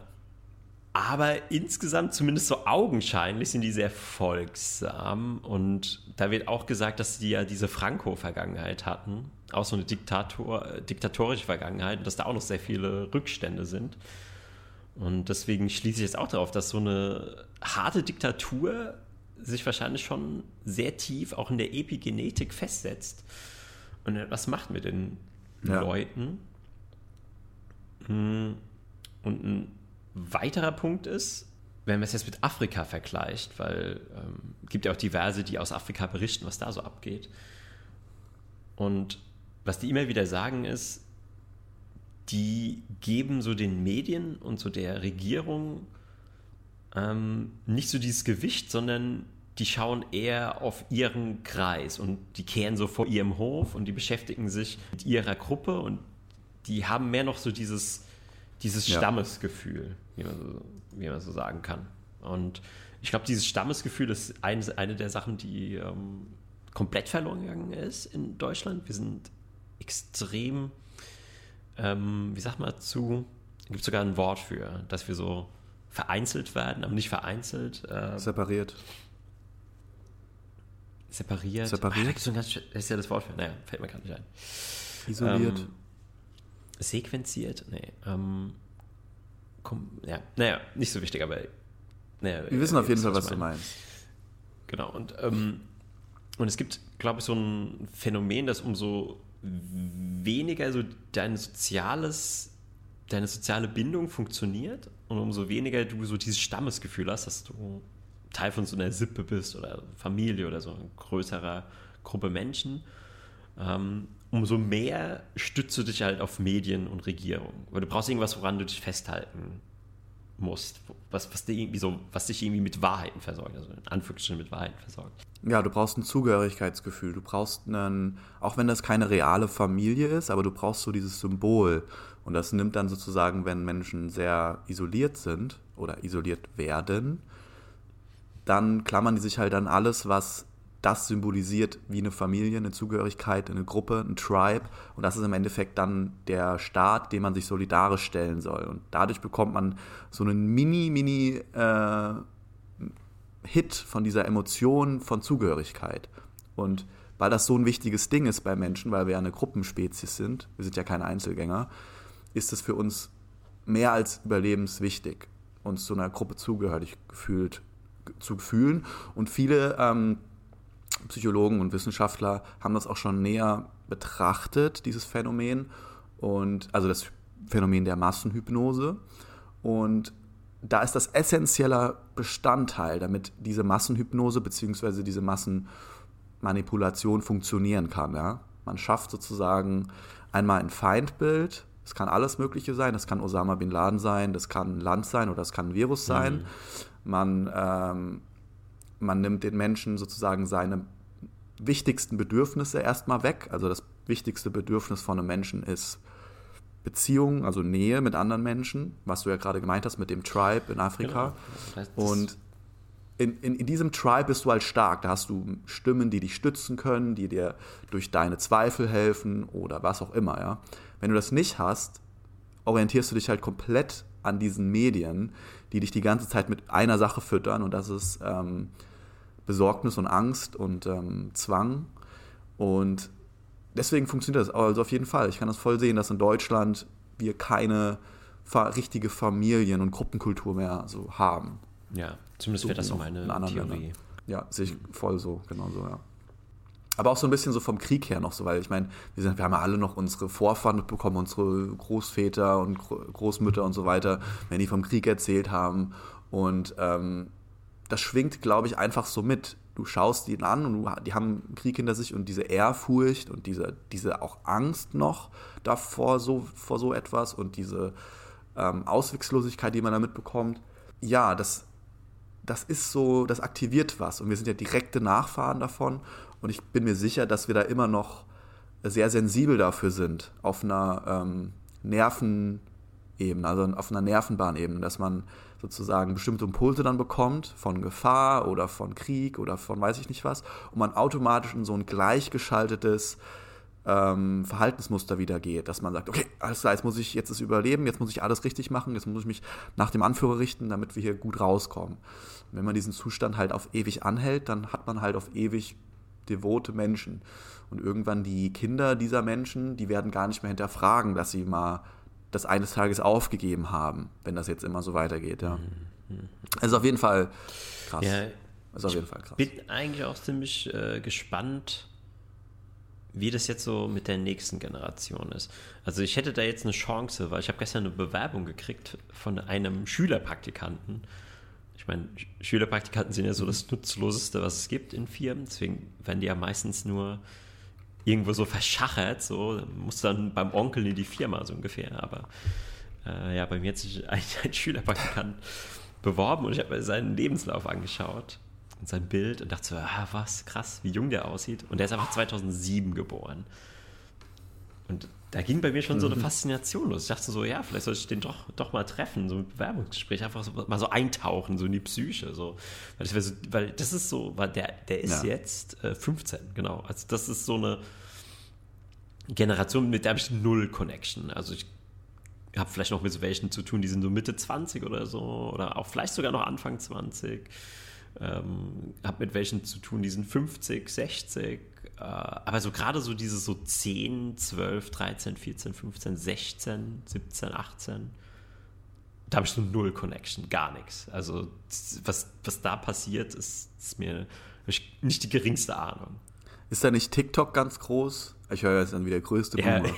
aber insgesamt, zumindest so augenscheinlich, sind die sehr folgsam. Und da wird auch gesagt, dass die ja diese Franco-Vergangenheit hatten. Auch so eine Diktator, diktatorische Vergangenheit. Und dass da auch noch sehr viele Rückstände sind. Und deswegen schließe ich jetzt auch darauf, dass so eine harte Diktatur sich wahrscheinlich schon sehr tief auch in der Epigenetik festsetzt. Und was macht mit den ja. Leuten. Hm. Und ein weiterer Punkt ist, wenn man es jetzt mit Afrika vergleicht, weil es ähm, gibt ja auch diverse, die aus Afrika berichten, was da so abgeht. Und was die immer wieder sagen ist, die geben so den Medien und so der Regierung ähm, nicht so dieses Gewicht, sondern die schauen eher auf ihren Kreis und die kehren so vor ihrem Hof und die beschäftigen sich mit ihrer Gruppe und die haben mehr noch so dieses, dieses ja. Stammesgefühl, wie man, so, wie man so sagen kann. Und ich glaube, dieses Stammesgefühl ist eine, eine der Sachen, die ähm, komplett verloren gegangen ist in Deutschland. Wir sind extrem, ähm, wie sagt man zu, gibt es sogar ein Wort für, dass wir so vereinzelt werden, aber nicht vereinzelt. Äh, separiert. Separiert. Separiert. Ach, das ist ja das Wort für. Naja, fällt mir gerade nicht ein. Isoliert. Ähm, sequenziert? Nee. Ähm, komm, ja, naja, nicht so wichtig, aber. Naja, Wir wissen auf jeden Fall, was du meinst. Genau, und, ähm, und es gibt, glaube ich, so ein Phänomen, dass umso weniger so dein soziales deine soziale Bindung funktioniert und umso weniger du so dieses Stammesgefühl hast, dass du Teil von so einer Sippe bist oder Familie oder so eine größere Gruppe Menschen, ähm, umso mehr stützt du dich halt auf Medien und Regierung. Weil du brauchst irgendwas, woran du dich festhalten musst, was, was, dich irgendwie so, was dich irgendwie mit Wahrheiten versorgt, also in Anführungsstrichen mit Wahrheiten versorgt. Ja, du brauchst ein Zugehörigkeitsgefühl. Du brauchst einen, auch wenn das keine reale Familie ist, aber du brauchst so dieses Symbol. Und das nimmt dann sozusagen, wenn Menschen sehr isoliert sind oder isoliert werden, dann klammern die sich halt an alles, was das symbolisiert wie eine Familie, eine Zugehörigkeit, eine Gruppe, ein Tribe. Und das ist im Endeffekt dann der Staat, dem man sich solidarisch stellen soll. Und dadurch bekommt man so einen mini, mini äh, Hit von dieser Emotion von Zugehörigkeit. Und weil das so ein wichtiges Ding ist bei Menschen, weil wir ja eine Gruppenspezies sind, wir sind ja keine Einzelgänger, ist es für uns mehr als überlebenswichtig, uns zu einer Gruppe zugehörig gefühlt zu fühlen. Und viele ähm, Psychologen und Wissenschaftler haben das auch schon näher betrachtet, dieses Phänomen. Und also das Phänomen der Massenhypnose. Und da ist das essentieller Bestandteil, damit diese Massenhypnose bzw. diese Massenmanipulation funktionieren kann. Ja? Man schafft sozusagen einmal ein Feindbild, es kann alles Mögliche sein, das kann Osama bin Laden sein, das kann ein Land sein oder das kann ein Virus sein. Mhm. Man ähm, man nimmt den Menschen sozusagen seine wichtigsten Bedürfnisse erstmal weg. Also das wichtigste Bedürfnis von einem Menschen ist Beziehung, also Nähe mit anderen Menschen, was du ja gerade gemeint hast mit dem Tribe in Afrika. Genau. Und in, in, in, diesem Tribe bist du halt stark. Da hast du Stimmen, die dich stützen können, die dir durch deine Zweifel helfen oder was auch immer. Ja? Wenn du das nicht hast, orientierst du dich halt komplett an diesen Medien, die dich die ganze Zeit mit einer Sache füttern und das ist ähm, Besorgnis und Angst und ähm, Zwang. Und deswegen funktioniert das. Also auf jeden Fall. Ich kann das voll sehen, dass in Deutschland wir keine richtige Familien- und Gruppenkultur mehr so haben. Ja, zumindest so wäre das so meine Theorie. Ländern. Ja, sehe ich voll so, genau so, ja. Aber auch so ein bisschen so vom Krieg her noch so, weil ich meine, wir, wir haben ja alle noch unsere Vorfahren mitbekommen, unsere Großväter und Großmütter und so weiter, wenn die vom Krieg erzählt haben. Und ähm, das schwingt, glaube ich, einfach so mit. Du schaust ihn an und du, die haben einen Krieg hinter sich und diese Ehrfurcht und diese, diese auch Angst noch davor, so, vor so etwas und diese ähm, Ausweglosigkeit, die man da mitbekommt. Ja, das, das ist so, das aktiviert was und wir sind ja direkte Nachfahren davon und ich bin mir sicher, dass wir da immer noch sehr sensibel dafür sind, auf einer ähm, Nervenebene, also auf einer Nervenbahnebene, dass man sozusagen bestimmte Impulse dann bekommt von Gefahr oder von Krieg oder von weiß ich nicht was und man automatisch in so ein gleichgeschaltetes ähm, Verhaltensmuster wieder geht, dass man sagt, okay, alles klar, jetzt muss ich jetzt das überleben, jetzt muss ich alles richtig machen, jetzt muss ich mich nach dem Anführer richten, damit wir hier gut rauskommen. Und wenn man diesen Zustand halt auf ewig anhält, dann hat man halt auf ewig devote Menschen. Und irgendwann die Kinder dieser Menschen, die werden gar nicht mehr hinterfragen, dass sie mal das eines Tages aufgegeben haben, wenn das jetzt immer so weitergeht, ja. Also auf jeden Fall krass. Ja, also auf jeden Fall krass. Ich bin eigentlich auch ziemlich äh, gespannt, wie das jetzt so mit der nächsten Generation ist. Also ich hätte da jetzt eine Chance, weil ich habe gestern eine Bewerbung gekriegt von einem Schülerpraktikanten. Ich meine, Schülerpraktikanten sind ja so das Nutzloseste, was es gibt in Firmen. Deswegen werden die ja meistens nur irgendwo so verschachert, so muss dann beim Onkel in die Firma so ungefähr. Aber äh, ja, bei mir hat sich ein, ein Schülerpraktikant beworben und ich habe mir seinen Lebenslauf angeschaut und sein Bild und dachte so, ah, was krass, wie jung der aussieht. Und der ist einfach 2007 geboren. Und da ging bei mir schon so eine mhm. Faszination los. Ich dachte so, ja, vielleicht soll ich den doch, doch mal treffen, so ein Bewerbungsgespräch, einfach so, mal so eintauchen, so in die Psyche. So. Weil, das, so, weil das ist so, weil der, der ist ja. jetzt äh, 15, genau. Also das ist so eine Generation, mit der habe ich null Connection. Also ich habe vielleicht noch mit so welchen zu tun, die sind so Mitte 20 oder so, oder auch vielleicht sogar noch Anfang 20. Ähm, habe mit welchen zu tun, die sind 50, 60 äh, aber so gerade so diese so 10, 12, 13, 14, 15, 16, 17, 18, da habe ich so null Connection, gar nichts. Also was, was da passiert, ist, ist mir nicht die geringste Ahnung. Ist da nicht TikTok ganz groß? Ich höre jetzt dann wieder größte Boomer. Ja.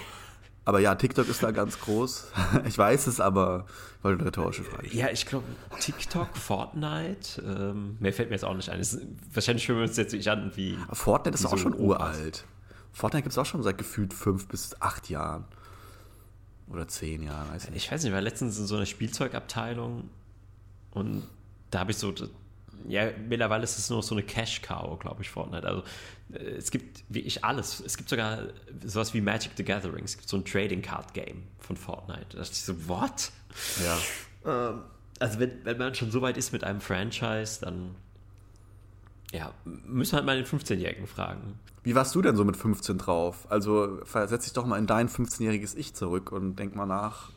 Aber ja, TikTok ist da ganz groß. Ich weiß es, aber ich wollte eine rhetorische Frage. Ja, ich glaube, TikTok, Fortnite, ähm, mehr fällt mir jetzt auch nicht ein. Ist, wahrscheinlich fühlen wir uns jetzt nicht an wie. Fortnite ist auch so schon uralt. Fortnite gibt es auch schon seit gefühlt fünf bis acht Jahren. Oder zehn Jahren, weiß ich nicht. Ich weiß nicht, ich war letztens in so einer Spielzeugabteilung und da habe ich so ja, mittlerweile ist es nur so eine Cash-Cow, glaube ich, Fortnite. Also äh, es gibt wie ich alles. Es gibt sogar sowas wie Magic the Gathering. Es gibt so ein Trading Card Game von Fortnite. Da dachte ich so, what? Ja. Ähm, also wenn, wenn man schon so weit ist mit einem Franchise, dann ja, müssen wir halt mal den 15-Jährigen fragen. Wie warst du denn so mit 15 drauf? Also versetz dich doch mal in dein 15-jähriges Ich zurück und denk mal nach.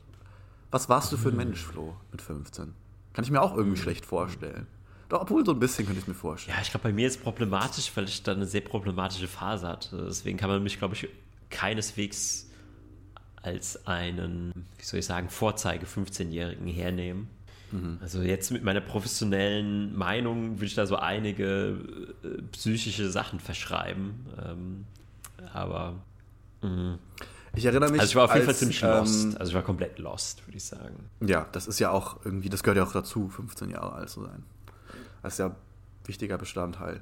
Was warst du für ein Mensch, Flo, mit 15? Kann ich mir auch irgendwie schlecht vorstellen. Doch, obwohl so ein bisschen könnte ich mir vorstellen. Ja, ich glaube, bei mir ist es problematisch, weil ich da eine sehr problematische Phase hatte. Deswegen kann man mich, glaube ich, keineswegs als einen, wie soll ich sagen, Vorzeige 15-Jährigen hernehmen. Mhm. Also jetzt mit meiner professionellen Meinung würde ich da so einige äh, psychische Sachen verschreiben. Ähm, aber mh. ich erinnere mich. Also ich war auf jeden als, Fall ziemlich lost. Ähm, also ich war komplett lost, würde ich sagen. Ja, das ist ja auch irgendwie, das gehört ja auch dazu, 15 Jahre alt zu sein. Das ist ja ein wichtiger Bestandteil.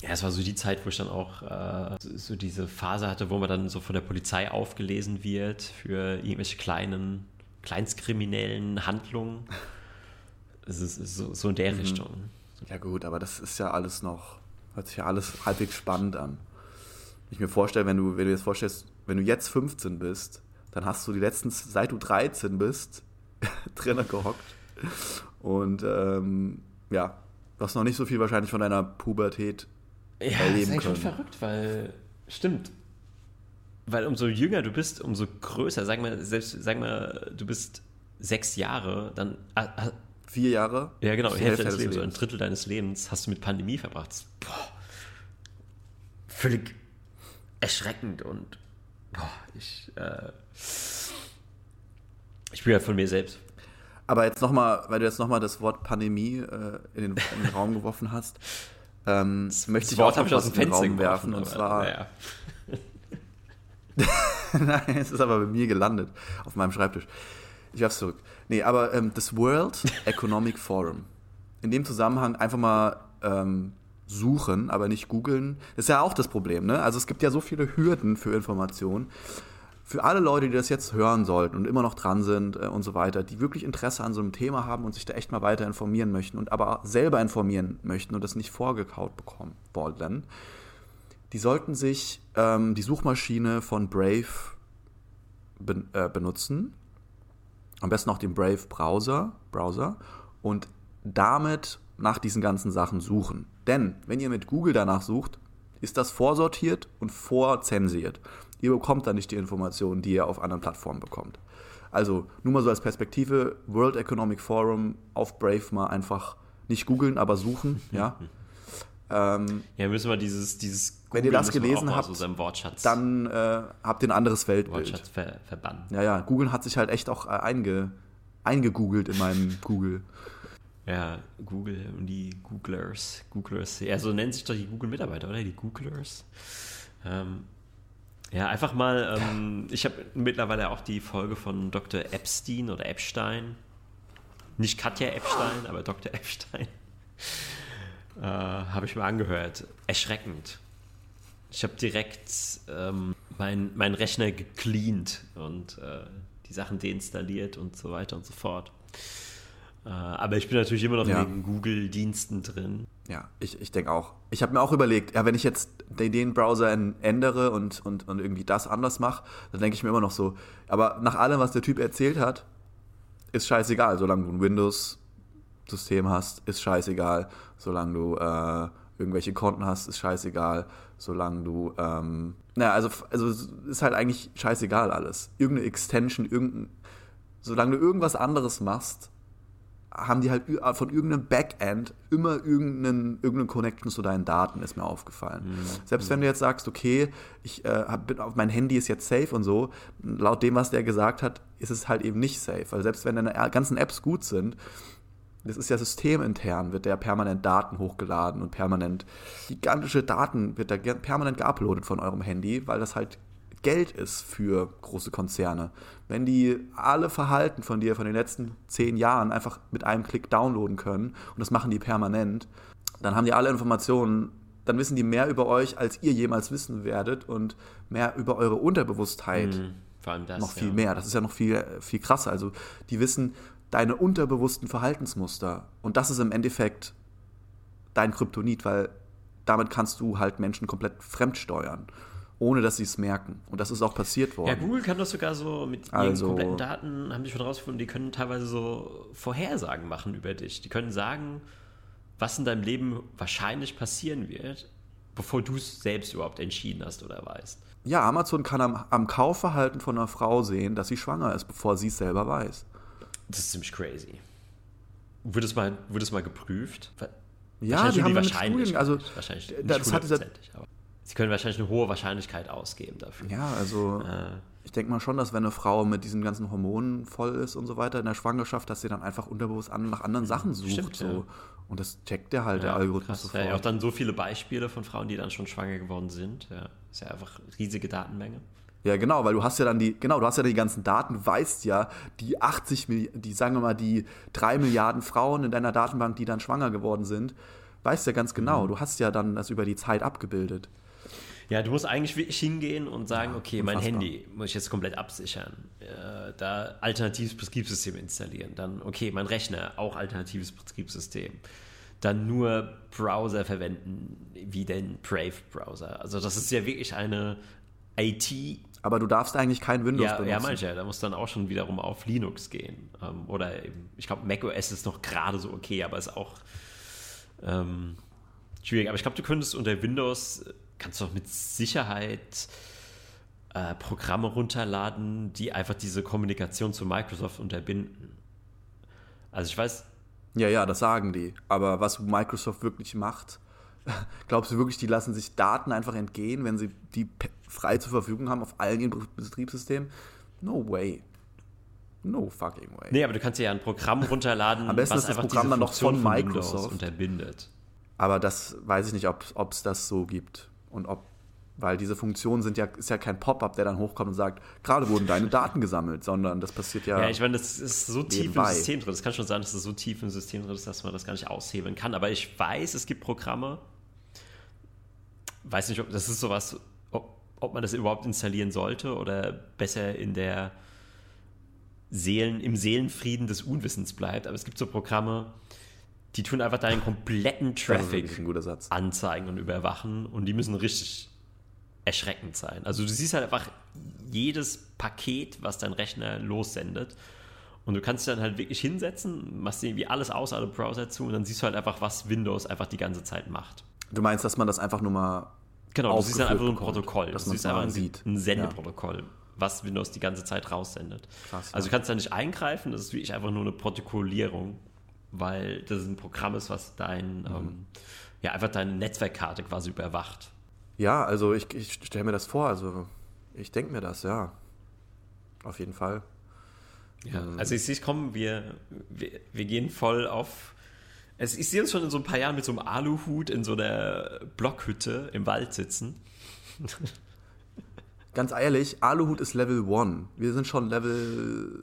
Ja, es war so die Zeit, wo ich dann auch äh, so diese Phase hatte, wo man dann so von der Polizei aufgelesen wird für irgendwelche kleinen, kleinstkriminellen Handlungen. Es ist, so, so, in der mhm. Richtung. Ja gut, aber das ist ja alles noch, hört sich ja alles halbwegs spannend an. Ich mir vorstelle, wenn du, wenn du jetzt vorstellst, wenn du jetzt 15 bist, dann hast du die letzten, seit du 13 bist, drinnen gehockt. Und ähm, ja, Du hast noch nicht so viel wahrscheinlich von deiner Pubertät ja, erleben können. Ja, ist eigentlich schon verrückt, weil stimmt. Weil umso jünger du bist, umso größer. Sag mal, selbst, sag mal, du bist sechs Jahre, dann. Ah, ah, Vier Jahre? Ja, genau, Hälfte, Hälfte deines Lebens, Lebens. ein Drittel deines Lebens hast du mit Pandemie verbracht. Boah, völlig erschreckend und boah, ich, äh, ich bin ja von mir selbst aber jetzt nochmal, weil du jetzt nochmal das Wort Pandemie äh, in, den, in, den, Raum geworfen hast, ähm, das möchte ich auch ich aus dem Fenster Raum werfen. Und zwar. Naja. Nein, es ist aber bei mir gelandet, auf meinem Schreibtisch. Ich werf's zurück. Nee, aber ähm, das World Economic Forum. In dem Zusammenhang einfach mal ähm, suchen, aber nicht googeln. Das ist ja auch das Problem, ne? Also es gibt ja so viele Hürden für Informationen für alle Leute, die das jetzt hören sollten und immer noch dran sind äh, und so weiter, die wirklich Interesse an so einem Thema haben und sich da echt mal weiter informieren möchten und aber selber informieren möchten und das nicht vorgekaut bekommen wollen, die sollten sich ähm, die Suchmaschine von Brave be äh, benutzen. Am besten auch den Brave Browser, Browser und damit nach diesen ganzen Sachen suchen. Denn wenn ihr mit Google danach sucht, ist das vorsortiert und vorzensiert. Ihr bekommt dann nicht die Informationen, die ihr auf anderen Plattformen bekommt. Also nur mal so als Perspektive, World Economic Forum auf Brave mal einfach nicht googeln, aber suchen, ja. Ähm, ja, müssen wir dieses, dieses Wenn ihr das gelesen habt, so dann äh, habt ihr ein anderes Weltbild. Wortschatz ver verbannen. Ja, ja, Google hat sich halt echt auch äh, einge, eingegoogelt in meinem Google. Ja, Google und die Googlers. Googlers. Ja, so nennen sich doch die Google-Mitarbeiter, oder? Die Googlers. Ähm, ja, einfach mal, ähm, ich habe mittlerweile auch die Folge von Dr. Epstein oder Epstein. Nicht Katja Epstein, aber Dr. Epstein. Äh, habe ich mal angehört. Erschreckend. Ich habe direkt ähm, meinen mein Rechner gecleant und äh, die Sachen deinstalliert und so weiter und so fort. Äh, aber ich bin natürlich immer noch ja. in den Google-Diensten drin. Ja, ich, ich denke auch. Ich habe mir auch überlegt, ja, wenn ich jetzt den Browser ändere und, und, und irgendwie das anders mache, dann denke ich mir immer noch so, aber nach allem, was der Typ erzählt hat, ist scheißegal, solange du ein Windows-System hast, ist scheißegal, solange du äh, irgendwelche Konten hast, ist scheißegal, solange du, ähm, naja, also, also ist halt eigentlich scheißegal alles. Irgendeine Extension, irgendein, solange du irgendwas anderes machst, haben die halt von irgendeinem Backend immer irgendeinen, irgendeinen Connection zu deinen Daten, ist mir aufgefallen. Mhm. Selbst wenn du jetzt sagst, okay, ich äh, bin auf mein Handy ist jetzt safe und so, laut dem, was der gesagt hat, ist es halt eben nicht safe. Weil selbst wenn deine ganzen Apps gut sind, das ist ja systemintern, wird der permanent Daten hochgeladen und permanent gigantische Daten wird da permanent geuploadet von eurem Handy, weil das halt Geld ist für große Konzerne. Wenn die alle Verhalten von dir von den letzten zehn Jahren einfach mit einem Klick downloaden können, und das machen die permanent, dann haben die alle Informationen, dann wissen die mehr über euch, als ihr jemals wissen werdet und mehr über eure Unterbewusstheit. Mhm, vor allem das. Noch viel ja. mehr. Das ist ja noch viel, viel krasser. Also die wissen deine unterbewussten Verhaltensmuster. Und das ist im Endeffekt dein Kryptonit, weil damit kannst du halt Menschen komplett fremdsteuern ohne dass sie es merken. Und das ist auch passiert worden. Ja, Google kann das sogar so mit ihren also, kompletten Daten, haben die schon rausgefunden, die können teilweise so Vorhersagen machen über dich. Die können sagen, was in deinem Leben wahrscheinlich passieren wird, bevor du es selbst überhaupt entschieden hast oder weißt. Ja, Amazon kann am, am Kaufverhalten von einer Frau sehen, dass sie schwanger ist, bevor sie es selber weiß. Das ist ziemlich crazy. Wurde es mal, wurde es mal geprüft? Ja, die haben Studien, also wahrscheinlich nicht das hat dieser, sie können wahrscheinlich eine hohe Wahrscheinlichkeit ausgeben dafür. Ja, also äh, ich denke mal schon, dass wenn eine Frau mit diesen ganzen Hormonen voll ist und so weiter in der Schwangerschaft, dass sie dann einfach unterbewusst an, nach anderen Sachen sucht. Stimmt, so. Ja. Und das checkt der halt, ja, der Algorithmus krass. sofort. Ja, auch dann so viele Beispiele von Frauen, die dann schon schwanger geworden sind. Ja, ist ja einfach riesige Datenmenge. Ja, genau, weil du hast ja dann die, genau, du hast ja die ganzen Daten, weißt ja, die 80 die sagen wir mal, die 3 Milliarden Frauen in deiner Datenbank, die dann schwanger geworden sind, weißt ja ganz genau, mhm. du hast ja dann das über die Zeit abgebildet. Ja, du musst eigentlich wirklich hingehen und sagen, ja, okay, mein Handy muss ich jetzt komplett absichern. Äh, da alternatives Betriebssystem installieren. Dann, okay, mein Rechner, auch alternatives Betriebssystem. Dann nur Browser verwenden, wie den Brave-Browser. Also das ist ja wirklich eine IT- aber du darfst eigentlich kein Windows ja, benutzen. Ja, manchmal. Da muss dann auch schon wiederum auf Linux gehen. Ähm, oder eben, ich glaube, macOS ist noch gerade so okay, aber ist auch ähm, schwierig. Aber ich glaube, du könntest unter Windows kannst du auch mit Sicherheit äh, Programme runterladen, die einfach diese Kommunikation zu Microsoft unterbinden. Also ich weiß. Ja, ja, das sagen die. Aber was Microsoft wirklich macht, glaubst du wirklich, die lassen sich Daten einfach entgehen, wenn sie die frei zur Verfügung haben auf allen ihren Betriebssystemen? No way. No fucking way. Nee, aber du kannst ja ein Programm runterladen, Am besten was ist das Programm dann noch von Microsoft unterbindet. Aber das weiß ich nicht, ob es das so gibt und ob, weil diese Funktionen sind ja, ist ja kein Pop-up, der dann hochkommt und sagt, gerade wurden deine Daten gesammelt, sondern das passiert ja. Ja, ich meine, das ist so tief nebenbei. im System drin. Das kann schon sein, dass es so tief im System drin ist, dass man das gar nicht aushebeln kann. Aber ich weiß, es gibt Programme, weiß nicht, ob das ist sowas, ob, ob man das überhaupt installieren sollte oder besser in der Seelen, im Seelenfrieden des Unwissens bleibt. Aber es gibt so Programme, die tun einfach deinen kompletten Traffic ein anzeigen und überwachen und die müssen richtig erschreckend sein. Also du siehst halt einfach jedes Paket, was dein Rechner lossendet und du kannst dich dann halt wirklich hinsetzen, machst irgendwie alles aus, alle Browser zu und dann siehst du halt einfach, was Windows einfach die ganze Zeit macht. Du meinst, dass man das einfach nur mal Genau, du siehst dann einfach nur ein Protokoll. Dass du siehst einfach ein, sieht. ein Sendeprotokoll. Was Windows die ganze Zeit raussendet. Krass, also du kannst da nicht eingreifen, das ist wirklich einfach nur eine Protokollierung weil das ein Programm ist, was dein, mhm. ähm, ja, einfach deine Netzwerkkarte quasi überwacht. Ja, also ich, ich stelle mir das vor, also ich denke mir das, ja. Auf jeden Fall. Ja, ähm. also ich sehe es kommen, wir, wir, wir gehen voll auf. Also ich sehe uns schon in so ein paar Jahren mit so einem Aluhut in so einer Blockhütte im Wald sitzen. Ganz ehrlich, Aluhut ist Level 1. Wir sind schon Level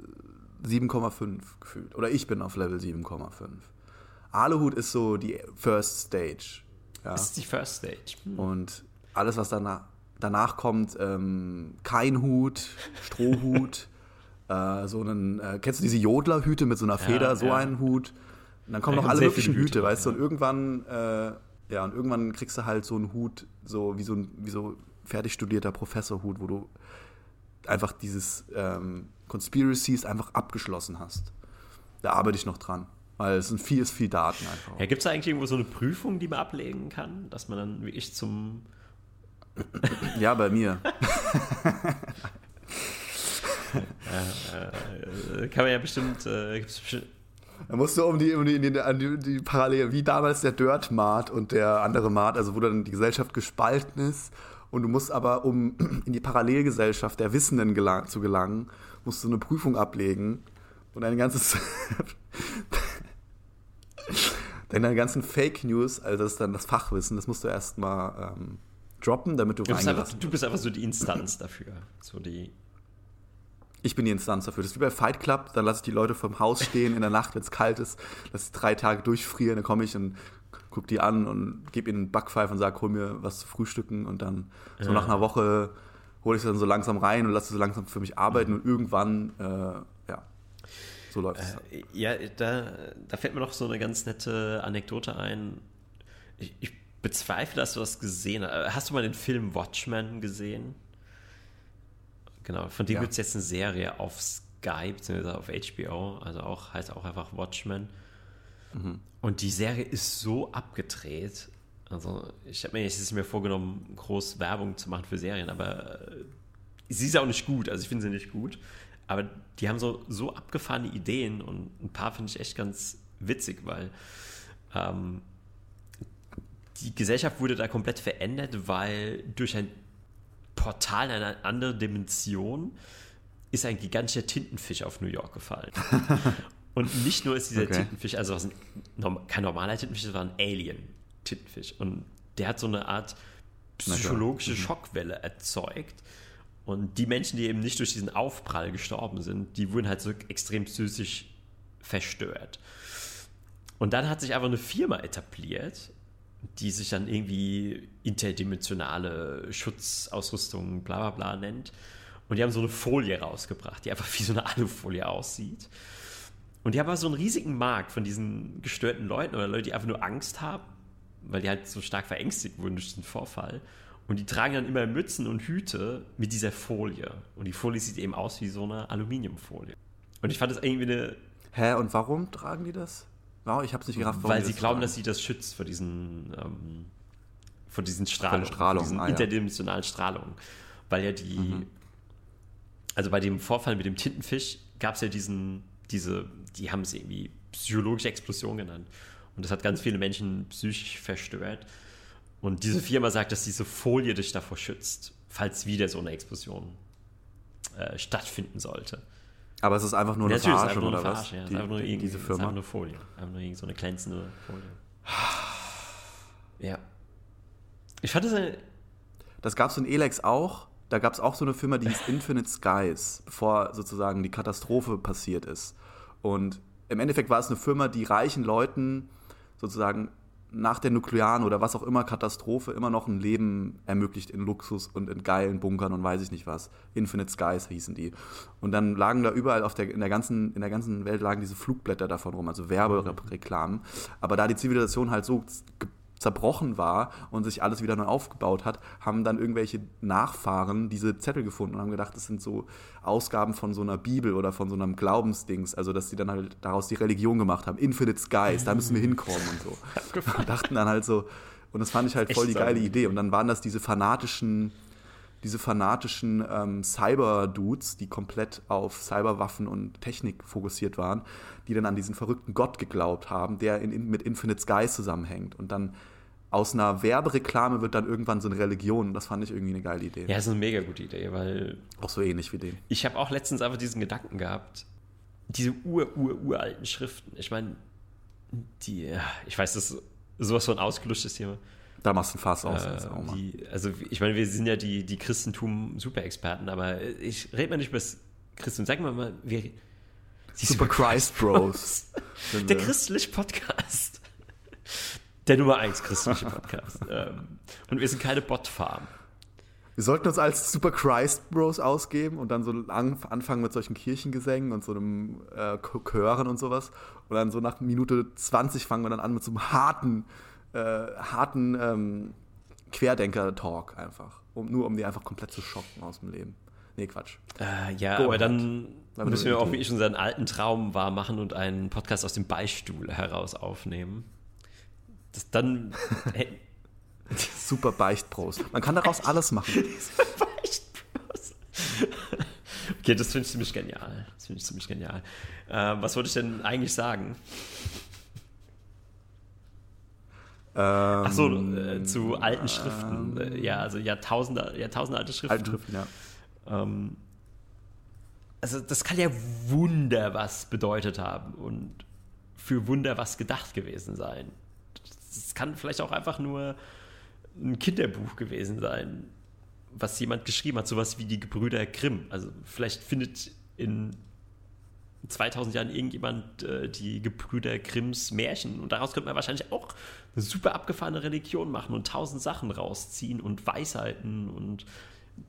7,5 gefühlt. Oder ich bin auf Level 7,5. Aluhut ist so die First Stage. Ja? Das ist die First Stage. Hm. Und alles, was danach, danach kommt, ähm, kein Hut, Strohhut, äh, so einen, äh, kennst du diese Jodlerhüte mit so einer Feder, ja, so ja. einen Hut, Und dann kommen noch alle möglichen Hüte, Hüte, weißt du, und irgendwann, äh, ja, und irgendwann kriegst du halt so einen Hut, so wie so ein, wie so fertig studierter Professorhut, wo du einfach dieses ähm, Conspiracies einfach abgeschlossen hast. Da arbeite ich noch dran. Weil es sind viel, viel Daten einfach. Ja, gibt es da eigentlich irgendwo so eine Prüfung, die man ablegen kann, dass man dann wirklich zum. ja, bei mir. ja, äh, kann man ja bestimmt. Äh, bestimmt da musst du um die, um die, die, die, die Parallele, wie damals der Dirt-Mart und der andere Mart, also wo dann die Gesellschaft gespalten ist. Und du musst aber, um in die Parallelgesellschaft der Wissenden gelang, zu gelangen, musst du eine Prüfung ablegen und dein ganzes deine ganzen Fake News, also das ist dann das Fachwissen, das musst du erstmal ähm, droppen, damit du du bist, einfach, du bist einfach so die Instanz dafür. So die ich bin die Instanz dafür. Das ist wie bei Fight Club, dann lasse ich die Leute vom Haus stehen in der Nacht, wenn es kalt ist, lasse ich drei Tage durchfrieren, dann komme ich und gucke die an und gebe ihnen einen Backpfeif und sage, hol mir was zu frühstücken und dann so ja. nach einer Woche hole ich sie dann so langsam rein und lasse sie so langsam für mich arbeiten und irgendwann, äh, ja, so läuft es. Äh, ja, da, da fällt mir noch so eine ganz nette Anekdote ein. Ich, ich bezweifle, dass du das gesehen hast. Hast du mal den Film Watchmen gesehen? Genau, von dem ja. gibt es jetzt eine Serie auf Skype, beziehungsweise auf HBO, also auch, heißt auch einfach Watchmen. Mhm. Und die Serie ist so abgedreht. Also, ich habe mir jetzt mir vorgenommen, groß Werbung zu machen für Serien, aber äh, sie ist auch nicht gut. Also, ich finde sie nicht gut. Aber die haben so, so abgefahrene Ideen und ein paar finde ich echt ganz witzig, weil ähm, die Gesellschaft wurde da komplett verändert, weil durch ein Portal in eine andere Dimension ist ein gigantischer Tintenfisch auf New York gefallen. und nicht nur ist dieser okay. Tintenfisch, also ein, kein normaler Tintenfisch, sondern ein Alien-Tintenfisch. Und der hat so eine Art psychologische mhm. Schockwelle erzeugt. Und die Menschen, die eben nicht durch diesen Aufprall gestorben sind, die wurden halt so extrem psychisch verstört. Und dann hat sich einfach eine Firma etabliert, die sich dann irgendwie interdimensionale Schutzausrüstung, bla bla bla nennt. Und die haben so eine Folie rausgebracht, die einfach wie so eine Alufolie aussieht. Und die haben aber so einen riesigen Markt von diesen gestörten Leuten oder Leute, die einfach nur Angst haben, weil die halt so stark verängstigt wurden durch diesen Vorfall. Und die tragen dann immer Mützen und Hüte mit dieser Folie. Und die Folie sieht eben aus wie so eine Aluminiumfolie. Und ich fand das irgendwie eine. Hä, und warum tragen die das? Wow, ich hab's nicht gerafft. Weil sie glauben, dass sie das schützt vor diesen, ähm, vor diesen Strahlungen, Strahlung, vor diesen ah, interdimensionalen Strahlungen. Weil ja die, mhm. also bei dem Vorfall mit dem Tintenfisch gab es ja diesen, diese, die haben es irgendwie psychologische Explosion genannt. Und das hat ganz viele Menschen psychisch verstört. Und diese Firma sagt, dass diese Folie dich davor schützt, falls wieder so eine Explosion äh, stattfinden sollte. Aber es ist einfach nur eine einfach nur eine Verarsche, ja. Die, einfach nur diese Firma. Ist einfach nur Folie. Einfach nur so eine glänzende Folie. Ja. Ich fand das eine. Das gab es in Elex auch. Da gab es auch so eine Firma, die hieß Infinite Skies, bevor sozusagen die Katastrophe passiert ist. Und im Endeffekt war es eine Firma, die reichen Leuten sozusagen nach der nuklearen oder was auch immer Katastrophe immer noch ein Leben ermöglicht in Luxus und in geilen Bunkern und weiß ich nicht was. Infinite Skies hießen die. Und dann lagen da überall auf der, in, der ganzen, in der ganzen Welt lagen diese Flugblätter davon rum, also Werbereklamen. Aber da die Zivilisation halt so zerbrochen war und sich alles wieder neu aufgebaut hat, haben dann irgendwelche Nachfahren diese Zettel gefunden und haben gedacht, das sind so Ausgaben von so einer Bibel oder von so einem Glaubensdings, also dass sie dann halt daraus die Religion gemacht haben, Infinite Skies, da müssen wir hinkommen und so. Und dachten dann halt so, und das fand ich halt voll die geile Idee. Und dann waren das diese fanatischen, diese fanatischen ähm, Cyber-Dudes, die komplett auf Cyberwaffen und Technik fokussiert waren, die dann an diesen verrückten Gott geglaubt haben, der in, in, mit Infinite Skies zusammenhängt. Und dann aus einer Werbereklame wird dann irgendwann so eine Religion. Das fand ich irgendwie eine geile Idee. Ja, das ist eine mega gute Idee, weil. Auch so ähnlich wie den. Ich habe auch letztens einfach diesen Gedanken gehabt, diese ur, ur, uralten Schriften. Ich meine, die, ich weiß, das ist sowas von ausgeluschtes Thema. Da machst du ein Fass aus. Äh, die, also, ich meine, wir sind ja die, die Christentum-Superexperten, aber ich rede mal nicht über das Christentum. Sag mal, wir, Super Christ Bros. Der christliche Podcast. Der Nummer 1 christliche Podcast. ähm, und wir sind keine Botfarm. Wir sollten uns als Super Christ Bros ausgeben und dann so anfangen mit solchen Kirchengesängen und so einem äh, Chören und sowas. Und dann so nach Minute 20 fangen wir dann an mit so einem harten, äh, harten ähm, Querdenker-Talk einfach. Um, nur um die einfach komplett zu schocken aus dem Leben. Nee, Quatsch. Äh, ja, Go aber dann müssen wir auch wirklich unseren alten Traum wahr machen und einen Podcast aus dem Beistuhl heraus aufnehmen. Das dann. Super Beichtpros. Man kann daraus alles machen. Beichtpros. okay, das finde ich ziemlich genial. Das finde ich ziemlich genial. Äh, was wollte ich denn eigentlich sagen? Ähm, Ach so, äh, zu alten Schriften. Ähm, ja, also Jahrtausende, Jahrtausende alte Schriften. Alte Schriften, ja. Ähm, also das kann ja Wunder was bedeutet haben und für Wunder was gedacht gewesen sein. Das kann vielleicht auch einfach nur ein Kinderbuch gewesen sein, was jemand geschrieben hat, sowas wie die Gebrüder Grimm. Also vielleicht findet in 2000 Jahren irgendjemand äh, die Gebrüder Grimms Märchen und daraus könnte man wahrscheinlich auch eine super abgefahrene Religion machen und tausend Sachen rausziehen und Weisheiten und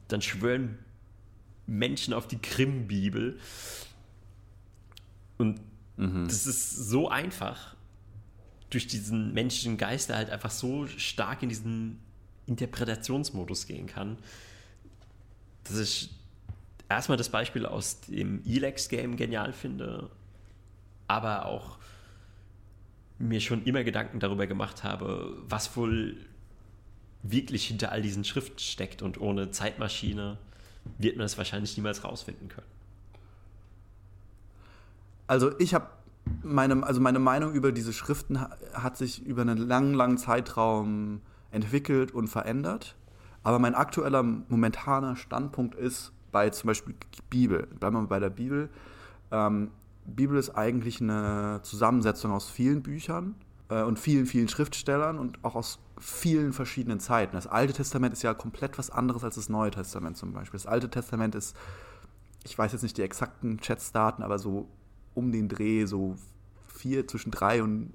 dann schwören Menschen auf die Grimm-Bibel. Und mhm. das ist so einfach, durch diesen menschlichen Geist, der halt einfach so stark in diesen Interpretationsmodus gehen kann, dass ich erstmal das Beispiel aus dem Elex-Game genial finde, aber auch mir schon immer Gedanken darüber gemacht habe, was wohl wirklich hinter all diesen Schriften steckt und ohne Zeitmaschine wird man es wahrscheinlich niemals rausfinden können. Also ich habe meine, also meine Meinung über diese Schriften hat sich über einen langen, langen Zeitraum entwickelt und verändert. Aber mein aktueller, momentaner Standpunkt ist bei zum Beispiel Bibel. Bleiben wir bei der Bibel. Ähm, Bibel ist eigentlich eine Zusammensetzung aus vielen Büchern und vielen, vielen Schriftstellern und auch aus vielen verschiedenen Zeiten. Das Alte Testament ist ja komplett was anderes als das Neue Testament zum Beispiel. Das Alte Testament ist, ich weiß jetzt nicht die exakten Chatsdaten, aber so um den Dreh so vier, zwischen drei und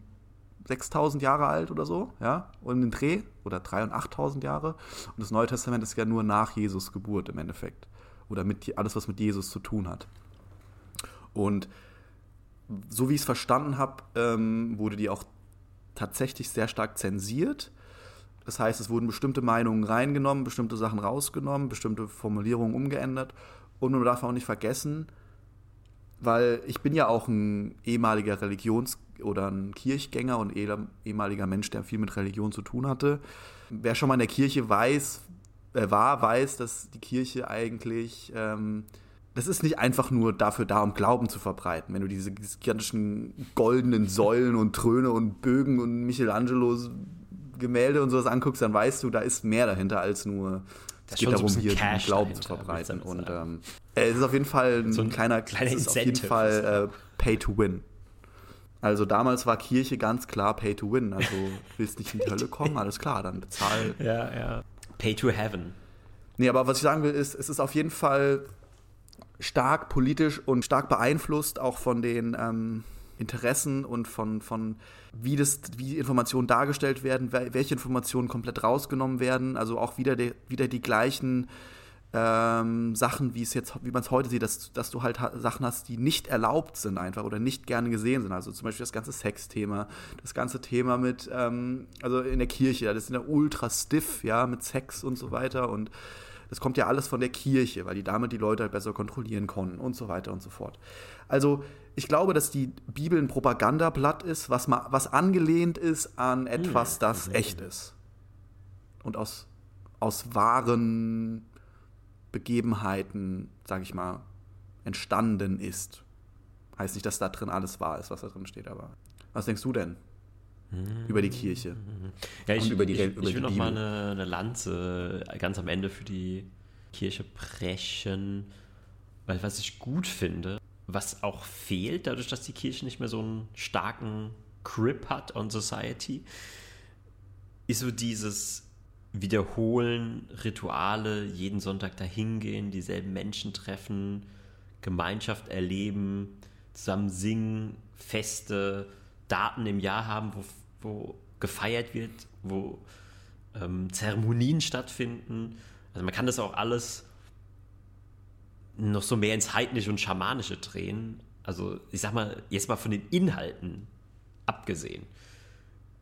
6000 Jahre alt oder so, ja, um den Dreh, oder drei und 8000 Jahre. Und das Neue Testament ist ja nur nach Jesus Geburt im Endeffekt. Oder mit alles, was mit Jesus zu tun hat. Und so wie ich es verstanden habe, ähm, wurde die auch tatsächlich sehr stark zensiert. Das heißt, es wurden bestimmte Meinungen reingenommen, bestimmte Sachen rausgenommen, bestimmte Formulierungen umgeändert. Und man darf auch nicht vergessen, weil ich bin ja auch ein ehemaliger Religions- oder ein Kirchgänger und ehemaliger Mensch, der viel mit Religion zu tun hatte. Wer schon mal in der Kirche weiß, äh, war, weiß, dass die Kirche eigentlich, ähm, das ist nicht einfach nur dafür da, um Glauben zu verbreiten. Wenn du diese gigantischen goldenen Säulen und Tröne und Bögen und Michelangelos Gemälde und sowas anguckst, dann weißt du, da ist mehr dahinter als nur es geht darum, so hier Cash Glauben zu verbreiten. Und ähm, es ist auf jeden Fall ein, so ein kleiner, kleiner es ist auf jeden Fall äh, Pay to Win. Also damals war Kirche ganz klar Pay to Win. Also willst nicht in die Hölle kommen, alles klar, dann bezahl. Ja, ja. Pay to Heaven. Nee, aber was ich sagen will, ist, es ist auf jeden Fall stark politisch und stark beeinflusst auch von den ähm, Interessen und von, von wie, das, wie Informationen dargestellt werden, welche Informationen komplett rausgenommen werden. Also auch wieder, de, wieder die gleichen ähm, Sachen, wie es jetzt, wie man es heute sieht, dass, dass du halt ha Sachen hast, die nicht erlaubt sind einfach oder nicht gerne gesehen sind. Also zum Beispiel das ganze Sexthema, das ganze Thema mit, ähm, also in der Kirche, das ist ja ultra stiff, ja, mit Sex und so weiter und das kommt ja alles von der Kirche, weil die damit die Leute halt besser kontrollieren konnten und so weiter und so fort. Also ich glaube, dass die Bibel ein Propagandablatt ist, was, mal, was angelehnt ist an etwas, das echt ist. Und aus, aus wahren Begebenheiten, sag ich mal, entstanden ist. Heißt nicht, dass da drin alles wahr ist, was da drin steht, aber was denkst du denn? Über die Kirche. Ja, ich, über die, ich, über ich will noch mal eine, eine, Lanze ganz am Ende für die Kirche brechen, weil was ich gut finde, was auch fehlt, dadurch, dass die Kirche nicht mehr so einen starken Grip hat on Society, ist so dieses Wiederholen, Rituale, jeden Sonntag dahin gehen, dieselben Menschen treffen, Gemeinschaft erleben, zusammen singen, Feste, Daten im Jahr haben, wo wo gefeiert wird, wo ähm, Zeremonien stattfinden, Also man kann das auch alles noch so mehr ins Heidnische und Schamanische drehen. Also ich sag mal, jetzt mal von den Inhalten abgesehen,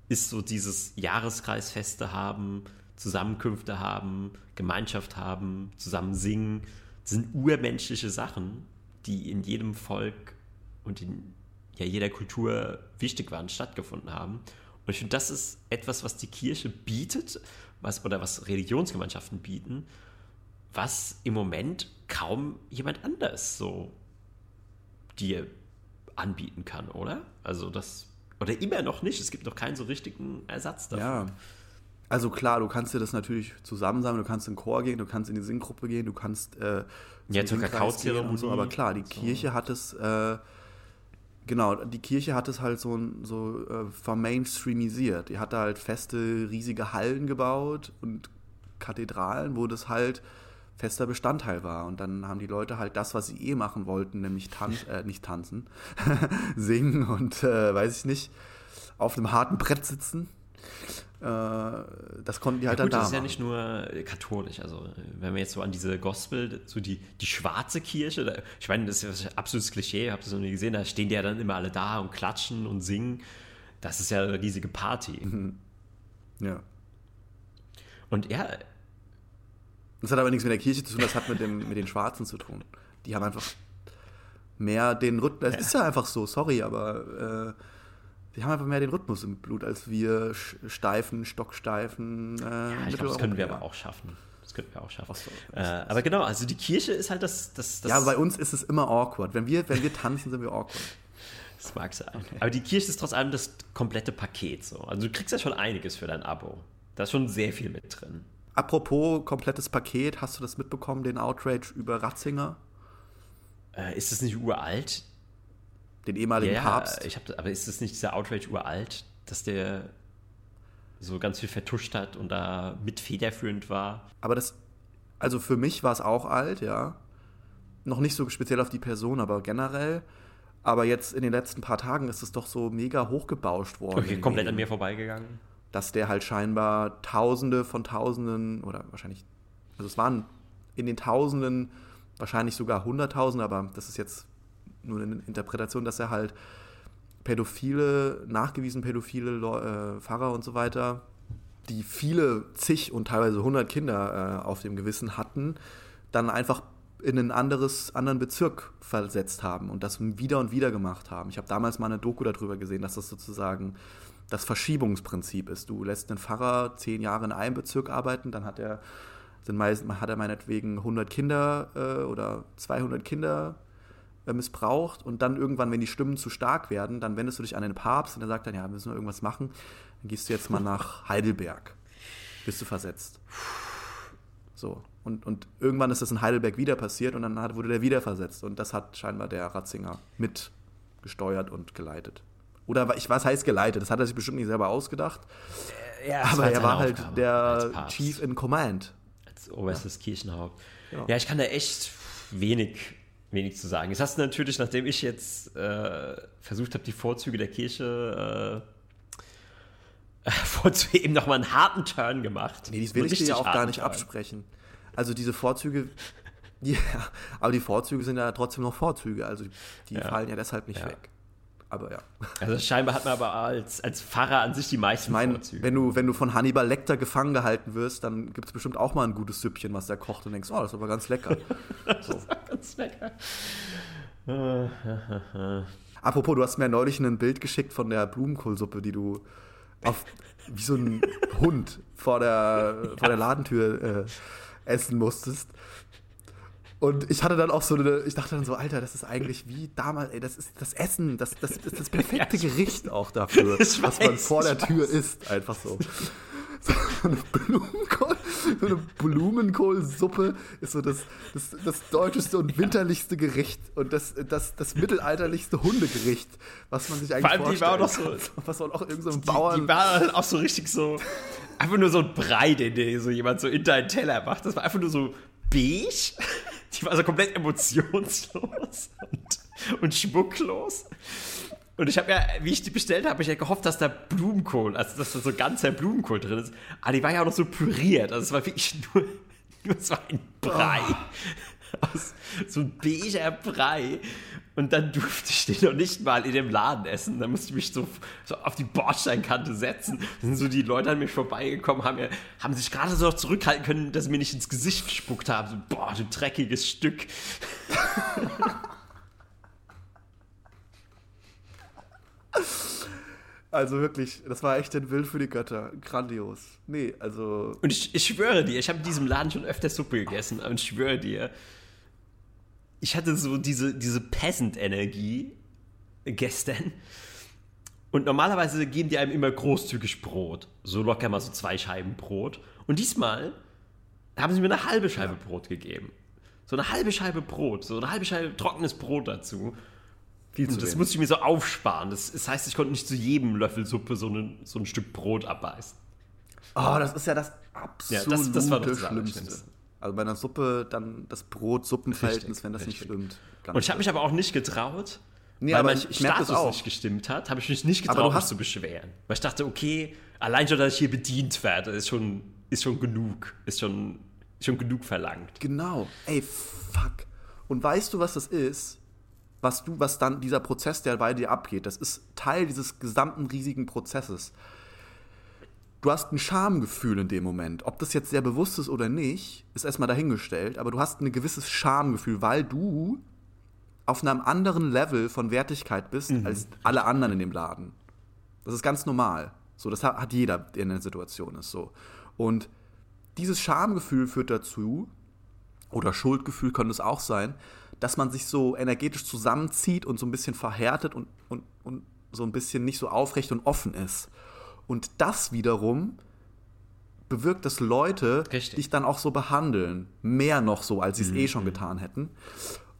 ist so dieses Jahreskreisfeste haben, Zusammenkünfte haben, Gemeinschaft haben, zusammen singen, sind urmenschliche Sachen, die in jedem Volk und in ja, jeder Kultur wichtig waren, stattgefunden haben. Und ich finde, das ist etwas, was die Kirche bietet, was, oder was Religionsgemeinschaften bieten, was im Moment kaum jemand anders so dir anbieten kann, oder? Also das, oder immer noch nicht. Es gibt noch keinen so richtigen Ersatz dafür. Ja. Also klar, du kannst dir das natürlich zusammensammeln, du kannst in den Chor gehen, du kannst in die Singgruppe gehen, du kannst äh, ja, zur Kakaozeremonie und so, aber klar, die so. Kirche hat es, äh, genau, die Kirche hat es halt so, so äh, vermainstreamisiert. Die hatte halt feste, riesige Hallen gebaut und Kathedralen, wo das halt fester Bestandteil war. Und dann haben die Leute halt das, was sie eh machen wollten, nämlich tanz, äh, nicht tanzen, singen und äh, weiß ich nicht, auf einem harten Brett sitzen. Äh, das konnten die halt ja, gut, dann da. Das ist ja nicht nur katholisch. Also, wenn wir jetzt so an diese Gospel, so die, die schwarze Kirche, da, ich meine, das ist ja ein absolutes Klischee, habt ihr das noch nie gesehen, da stehen die ja dann immer alle da und klatschen und singen. Das ist ja eine riesige Party. Mhm. Ja. Und ja, Das hat aber nichts mit der Kirche zu tun, das hat mit, dem, mit den Schwarzen zu tun. Die haben einfach mehr den Rhythmus. Es ist ja einfach so, sorry, aber äh, die haben einfach mehr den Rhythmus im Blut als wir steifen, stocksteifen. Äh, ja ich glaube, das können wir aber auch schaffen. Das könnten wir auch schaffen. So. Äh, aber genau, also die Kirche ist halt das, das, das. Ja, bei uns ist es immer awkward. Wenn wir, wenn wir tanzen, sind wir awkward. Das mag sein. Okay. Aber die Kirche ist trotz allem das komplette Paket so. Also du kriegst ja schon einiges für dein Abo. Da ist schon sehr viel mit drin. Apropos komplettes Paket, hast du das mitbekommen, den Outrage über Ratzinger? Äh, ist das nicht uralt? Den ehemaligen ja, Papst? Ich hab, aber ist das nicht dieser Outrage uralt, dass der so ganz viel vertuscht hat und da mit federführend war? Aber das, also für mich war es auch alt, ja. Noch nicht so speziell auf die Person, aber generell. Aber jetzt in den letzten paar Tagen ist es doch so mega hochgebauscht worden. Okay, komplett an mir vorbeigegangen. Dass der halt scheinbar Tausende von Tausenden oder wahrscheinlich, also es waren in den Tausenden, wahrscheinlich sogar Hunderttausende, aber das ist jetzt nur eine Interpretation, dass er halt pädophile, nachgewiesen pädophile äh, Pfarrer und so weiter, die viele zig und teilweise hundert Kinder äh, auf dem Gewissen hatten, dann einfach in einen anderes, anderen Bezirk versetzt haben und das wieder und wieder gemacht haben. Ich habe damals mal eine Doku darüber gesehen, dass das sozusagen das Verschiebungsprinzip ist. Du lässt einen Pfarrer zehn Jahre in einem Bezirk arbeiten, dann hat er, sind meist, hat er meinetwegen 100 Kinder äh, oder 200 Kinder missbraucht und dann irgendwann, wenn die Stimmen zu stark werden, dann wendest du dich an den Papst und der sagt dann, ja, müssen wir irgendwas machen, dann gehst du jetzt mal nach Heidelberg. Bist du versetzt. So. Und, und irgendwann ist das in Heidelberg wieder passiert und dann hat, wurde der wieder versetzt. Und das hat scheinbar der Ratzinger mitgesteuert und geleitet. Oder ich was heißt geleitet? Das hat er sich bestimmt nicht selber ausgedacht. Ja, aber war er war Aufgabe halt der Chief in Command. Als oberstes ja. Kirchenhaupt. Ja. ja, ich kann da echt wenig, wenig zu sagen. Jetzt hast du natürlich, nachdem ich jetzt äh, versucht habe, die Vorzüge der Kirche äh, vorzuheben, nochmal einen harten Turn gemacht. Nee, das will ich dir ja auch gar nicht Turn. absprechen. Also diese Vorzüge, ja, aber die Vorzüge sind ja trotzdem noch Vorzüge. Also die ja. fallen ja deshalb nicht ja. weg. Aber ja. Also scheinbar hat man aber als, als Pfarrer an sich die meisten ich mein, Vorzüge. Wenn du, wenn du von Hannibal Lecter gefangen gehalten wirst, dann gibt es bestimmt auch mal ein gutes Süppchen, was der kocht und denkst, oh, das ist aber ganz lecker. das so. ist ganz lecker. Apropos, du hast mir neulich ein Bild geschickt von der Blumenkohlsuppe, die du auf, wie so ein Hund vor der, vor der Ladentür äh, essen musstest. Und ich hatte dann auch so eine, ich dachte dann so, Alter, das ist eigentlich wie damals, ey, das ist das Essen, das, das ist das perfekte Gericht auch dafür, was weiß, man vor der Tür isst, einfach so. So eine, Blumenkohl, so eine Blumenkohlsuppe ist so das, das, das deutscheste und winterlichste Gericht und das, das, das mittelalterlichste Hundegericht, was man sich eigentlich Vor allem vorstellen die war auch noch so, was auch irgend so ein die, Bauern... Die war auch so richtig so, einfach nur so ein Brei, den dir so jemand so in deinen Teller macht. Das war einfach nur so beige. Die war so komplett emotionslos und, und schmucklos. Und ich habe ja, wie ich die bestellt habe, ich ja gehofft, dass da Blumenkohl, also dass da so ganzer Blumenkohl drin ist. Aber die war ja auch noch so püriert. Also es war wirklich nur, Es war ein Brei. Oh. Aus, so ein beiger Brei. Und dann durfte ich den noch nicht mal in dem Laden essen. Dann musste ich mich so, so auf die Bordsteinkante setzen. Dann sind so die Leute an mich vorbeigekommen, haben, mir, haben sich gerade so noch zurückhalten können, dass sie mir nicht ins Gesicht gespuckt haben. So, boah, du dreckiges Stück. Also wirklich, das war echt ein Bild für die Götter. Grandios. Nee, also. Und ich, ich schwöre dir, ich habe in diesem Laden schon öfter Suppe gegessen, und ich schwöre dir, ich hatte so diese, diese Peasant-Energie gestern. Und normalerweise geben die einem immer großzügig Brot. So locker mal so zwei Scheiben Brot. Und diesmal haben sie mir eine halbe Scheibe. Brot gegeben. So eine halbe Scheibe Brot, so eine halbe Scheibe trockenes Brot dazu. Viel zu und das wenig. musste ich mir so aufsparen. Das, das, heißt, ich konnte nicht zu jedem Löffel Suppe so, eine, so ein Stück Brot abbeißen. Oh, das ist ja das absolute ja, das, das war das Schlimmste. Also bei einer Suppe dann das Brot-Suppenverhältnis, wenn das richtig. nicht stimmt. und ich habe mich aber auch nicht getraut, nee, weil mein ich, ich Status auch. nicht gestimmt hat, habe ich mich nicht getraut, mich zu beschweren. Weil ich dachte, okay, allein schon, dass ich hier bedient werde, ist schon, ist schon genug. Ist schon, ist schon genug verlangt. Genau. Ey, fuck. Und weißt du, was das ist? was du, was dann dieser Prozess, der bei dir abgeht, das ist Teil dieses gesamten riesigen Prozesses. Du hast ein Schamgefühl in dem Moment. Ob das jetzt sehr bewusst ist oder nicht, ist erstmal dahingestellt, aber du hast ein gewisses Schamgefühl, weil du auf einem anderen Level von Wertigkeit bist mhm. als alle anderen in dem Laden. Das ist ganz normal. So, das hat jeder, der in der Situation ist. So. Und dieses Schamgefühl führt dazu, oder Schuldgefühl könnte es auch sein, dass man sich so energetisch zusammenzieht und so ein bisschen verhärtet und, und, und so ein bisschen nicht so aufrecht und offen ist. Und das wiederum bewirkt, dass Leute Richtig. dich dann auch so behandeln. Mehr noch so, als sie es mhm. eh schon getan hätten.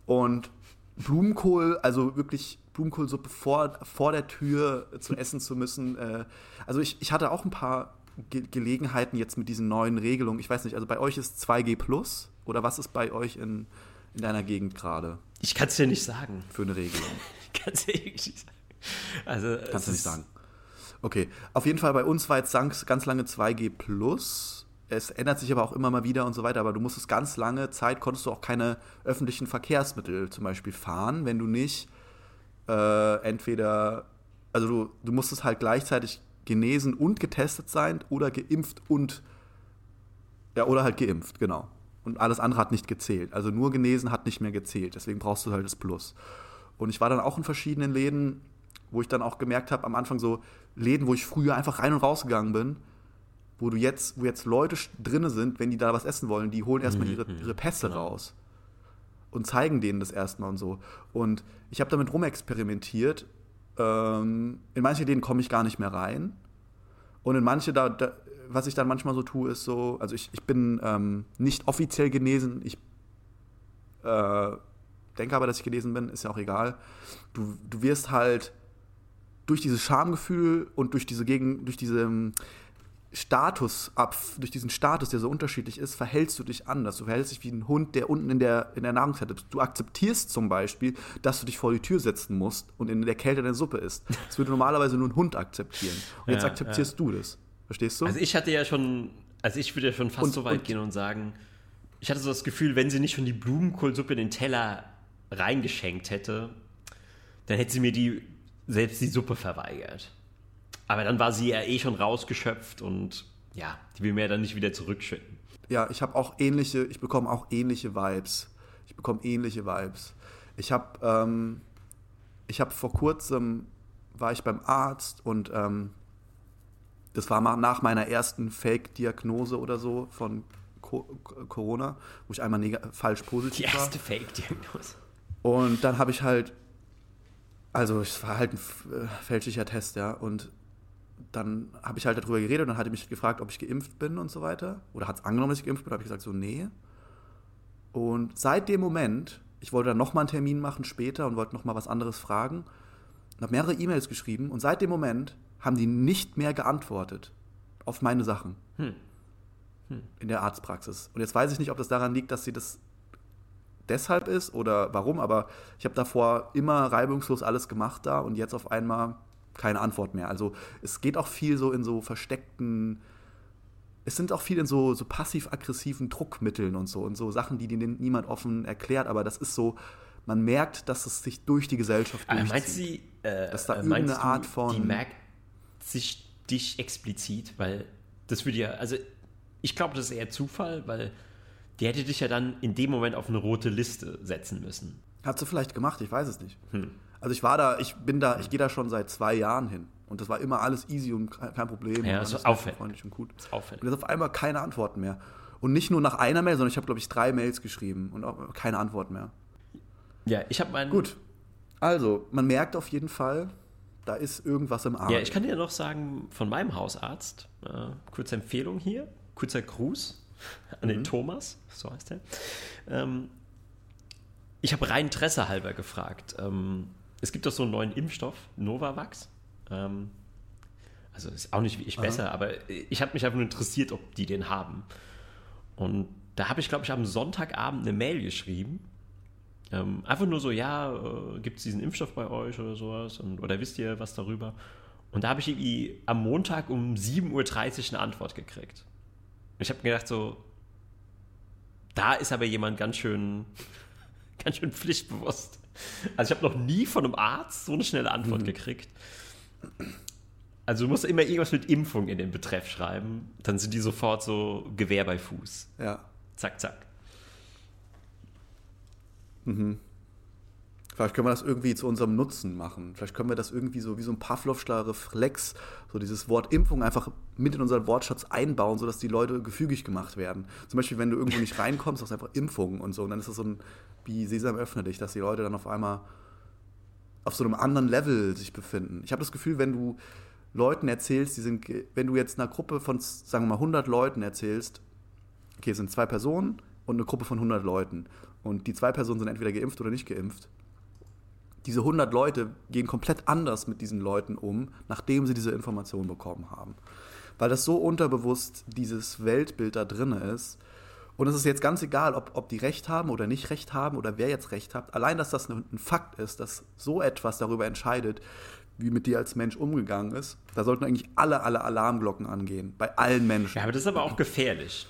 Und Blumenkohl, also wirklich Blumenkohlsuppe vor, vor der Tür zu essen zu müssen. Äh, also ich, ich hatte auch ein paar Ge Gelegenheiten jetzt mit diesen neuen Regelungen. Ich weiß nicht, also bei euch ist 2G Plus oder was ist bei euch in, in deiner Gegend gerade? Ich kann es dir nicht sagen. Für eine Regelung. ich kann es dir nicht sagen. Also, Kannst du nicht sagen. Okay, auf jeden Fall bei uns war jetzt ganz lange 2G Plus. Es ändert sich aber auch immer mal wieder und so weiter. Aber du musstest ganz lange Zeit, konntest du auch keine öffentlichen Verkehrsmittel zum Beispiel fahren, wenn du nicht äh, entweder, also du, du musstest halt gleichzeitig genesen und getestet sein oder geimpft und, ja, oder halt geimpft, genau. Und alles andere hat nicht gezählt. Also nur genesen hat nicht mehr gezählt. Deswegen brauchst du halt das Plus. Und ich war dann auch in verschiedenen Läden, wo ich dann auch gemerkt habe, am Anfang so Läden, wo ich früher einfach rein und rausgegangen bin, wo du jetzt, wo jetzt Leute drinne sind, wenn die da was essen wollen, die holen erstmal mhm, ihre, ihre Pässe genau. raus und zeigen denen das erstmal und so. Und ich habe damit rumexperimentiert. Ähm, in manche Läden komme ich gar nicht mehr rein. Und in manche, da, da, was ich dann manchmal so tue, ist so, also ich, ich bin ähm, nicht offiziell genesen, ich äh, denke aber, dass ich genesen bin, ist ja auch egal. Du, du wirst halt durch dieses Schamgefühl und durch diese Gegen, durch diese Status ab, durch diesen Status, der so unterschiedlich ist, verhältst du dich anders. Du verhältst dich wie ein Hund, der unten in der, in der Nahrungskette ist. Du akzeptierst zum Beispiel, dass du dich vor die Tür setzen musst und in der Kälte deine Suppe isst. Das würde normalerweise nur ein Hund akzeptieren. Und ja, jetzt akzeptierst ja. du das. Verstehst du? Also ich hatte ja schon, also ich würde ja schon fast und, so weit und, gehen und sagen, ich hatte so das Gefühl, wenn sie nicht schon die Blumenkohlsuppe in den Teller reingeschenkt hätte, dann hätte sie mir die selbst die Suppe verweigert. Aber dann war sie ja eh schon rausgeschöpft und ja, die will mir ja dann nicht wieder zurückschütten. Ja, ich habe auch ähnliche, ich bekomme auch ähnliche Vibes. Ich bekomme ähnliche Vibes. Ich habe, ähm, ich habe vor kurzem war ich beim Arzt und ähm, das war nach meiner ersten Fake-Diagnose oder so von Co Corona, wo ich einmal falsch positiv war. Die erste Fake-Diagnose. Und dann habe ich halt, also es war halt ein äh, fälschlicher Test, ja, und dann habe ich halt darüber geredet und dann hat er mich gefragt, ob ich geimpft bin und so weiter. Oder hat es angenommen, dass ich geimpft bin, habe ich gesagt, so, nee. Und seit dem Moment, ich wollte dann nochmal einen Termin machen später und wollte nochmal was anderes fragen und habe mehrere E-Mails geschrieben und seit dem Moment haben die nicht mehr geantwortet auf meine Sachen hm. Hm. in der Arztpraxis. Und jetzt weiß ich nicht, ob das daran liegt, dass sie das deshalb ist oder warum, aber ich habe davor immer reibungslos alles gemacht da und jetzt auf einmal keine Antwort mehr. Also es geht auch viel so in so versteckten es sind auch viele in so, so passiv-aggressiven Druckmitteln und so und so Sachen, die dir niemand offen erklärt, aber das ist so, man merkt, dass es sich durch die Gesellschaft durchzieht. Aber meinst du, äh, dass da irgendeine du, Art von. Die merkt sich dich explizit, weil das würde ja, also ich glaube, das ist eher Zufall, weil die hätte dich ja dann in dem Moment auf eine rote Liste setzen müssen. Hat sie vielleicht gemacht, ich weiß es nicht. Hm. Also ich war da, ich bin da, ich gehe da schon seit zwei Jahren hin. Und das war immer alles easy und kein Problem. Ja, das ist auffällig. Freundlich und gut. auffällig. Und jetzt auf einmal keine Antworten mehr. Und nicht nur nach einer Mail, sondern ich habe, glaube ich, drei Mails geschrieben und auch keine Antwort mehr. Ja, ich habe meinen. Gut. Also, man merkt auf jeden Fall, da ist irgendwas im Arm. Ja, ich kann dir noch sagen, von meinem Hausarzt, äh, kurze Empfehlung hier, kurzer Gruß an den mhm. Thomas, so heißt er. Ähm, ich habe rein Interesse halber gefragt. Ähm, es gibt doch so einen neuen Impfstoff, Novavax. Ähm, also ist auch nicht wie ich Aha. besser, aber ich habe mich einfach nur interessiert, ob die den haben. Und da habe ich, glaube ich, am Sonntagabend eine Mail geschrieben. Ähm, einfach nur so, ja, äh, gibt es diesen Impfstoff bei euch oder sowas? Und, oder wisst ihr was darüber? Und da habe ich irgendwie am Montag um 7.30 Uhr eine Antwort gekriegt. Und ich habe mir gedacht, so, da ist aber jemand ganz schön, ganz schön pflichtbewusst. Also ich habe noch nie von einem Arzt so eine schnelle Antwort mhm. gekriegt. Also du musst immer irgendwas mit Impfung in den Betreff schreiben, dann sind die sofort so Gewehr bei Fuß. Ja. Zack, zack. Mhm. Vielleicht können wir das irgendwie zu unserem Nutzen machen. Vielleicht können wir das irgendwie so wie so ein Pavlovscher Reflex, so dieses Wort Impfung einfach mit in unseren Wortschatz einbauen, sodass die Leute gefügig gemacht werden. Zum Beispiel, wenn du irgendwo nicht reinkommst, sagst du einfach Impfung und so. Und dann ist das so ein, wie Sesam öffne dich, dass die Leute dann auf einmal auf so einem anderen Level sich befinden. Ich habe das Gefühl, wenn du Leuten erzählst, die sind, wenn du jetzt einer Gruppe von, sagen wir mal, 100 Leuten erzählst, okay, es sind zwei Personen und eine Gruppe von 100 Leuten und die zwei Personen sind entweder geimpft oder nicht geimpft, diese 100 Leute gehen komplett anders mit diesen Leuten um, nachdem sie diese Information bekommen haben. Weil das so unterbewusst dieses Weltbild da drin ist. Und es ist jetzt ganz egal, ob, ob die Recht haben oder nicht Recht haben oder wer jetzt Recht hat. Allein, dass das ein Fakt ist, dass so etwas darüber entscheidet, wie mit dir als Mensch umgegangen ist, da sollten eigentlich alle, alle Alarmglocken angehen. Bei allen Menschen. Ja, aber das ist aber auch gefährlich.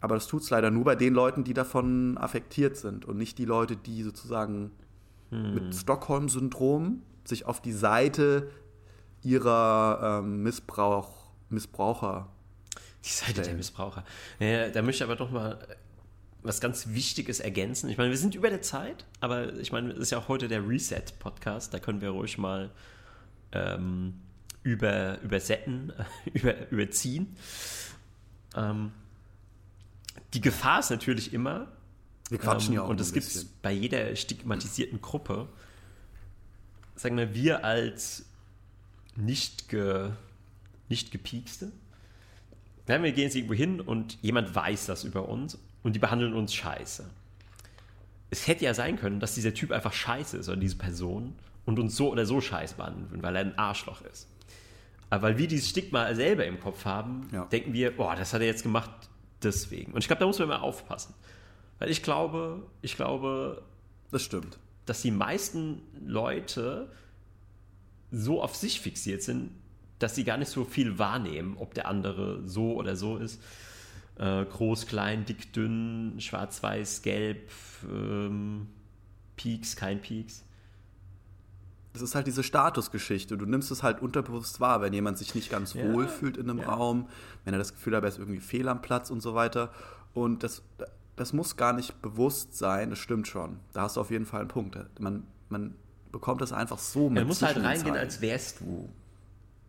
Aber das tut es leider nur bei den Leuten, die davon affektiert sind und nicht die Leute, die sozusagen hm. mit Stockholm-Syndrom sich auf die Seite ihrer ähm, Missbrauch, Missbraucher. Die Seite stellen. der Missbraucher. Ja, da möchte ich aber doch mal was ganz Wichtiges ergänzen. Ich meine, wir sind über der Zeit, aber ich meine, es ist ja auch heute der Reset-Podcast. Da können wir ruhig mal ähm, über, übersetten, über, überziehen. Ähm, die Gefahr ist natürlich immer, wir quatschen ähm, ja auch. Und das gibt es bei jeder stigmatisierten Gruppe. Sagen wir, wir als nicht, ge, nicht gepiekste, wir gehen jetzt irgendwo hin und jemand weiß das über uns und die behandeln uns scheiße. Es hätte ja sein können, dass dieser Typ einfach scheiße ist oder diese Person und uns so oder so scheiße behandeln, weil er ein Arschloch ist. Aber weil wir dieses Stigma selber im Kopf haben, ja. denken wir, boah, das hat er jetzt gemacht deswegen. Und ich glaube, da muss man immer aufpassen. Weil ich glaube, ich glaube, das stimmt, dass die meisten Leute so auf sich fixiert sind, dass sie gar nicht so viel wahrnehmen, ob der andere so oder so ist. Äh, groß, klein, dick, dünn, schwarz, weiß, gelb, ähm, Peaks, kein Peaks. Es ist halt diese Statusgeschichte. Du nimmst es halt unterbewusst wahr, wenn jemand sich nicht ganz ja, wohl fühlt in einem ja. Raum, wenn er das Gefühl hat, er ist irgendwie fehl am Platz und so weiter. Und das, das muss gar nicht bewusst sein, das stimmt schon. Da hast du auf jeden Fall einen Punkt. Man, man bekommt das einfach so mit. Ja, du musst halt reingehen, als wärst du.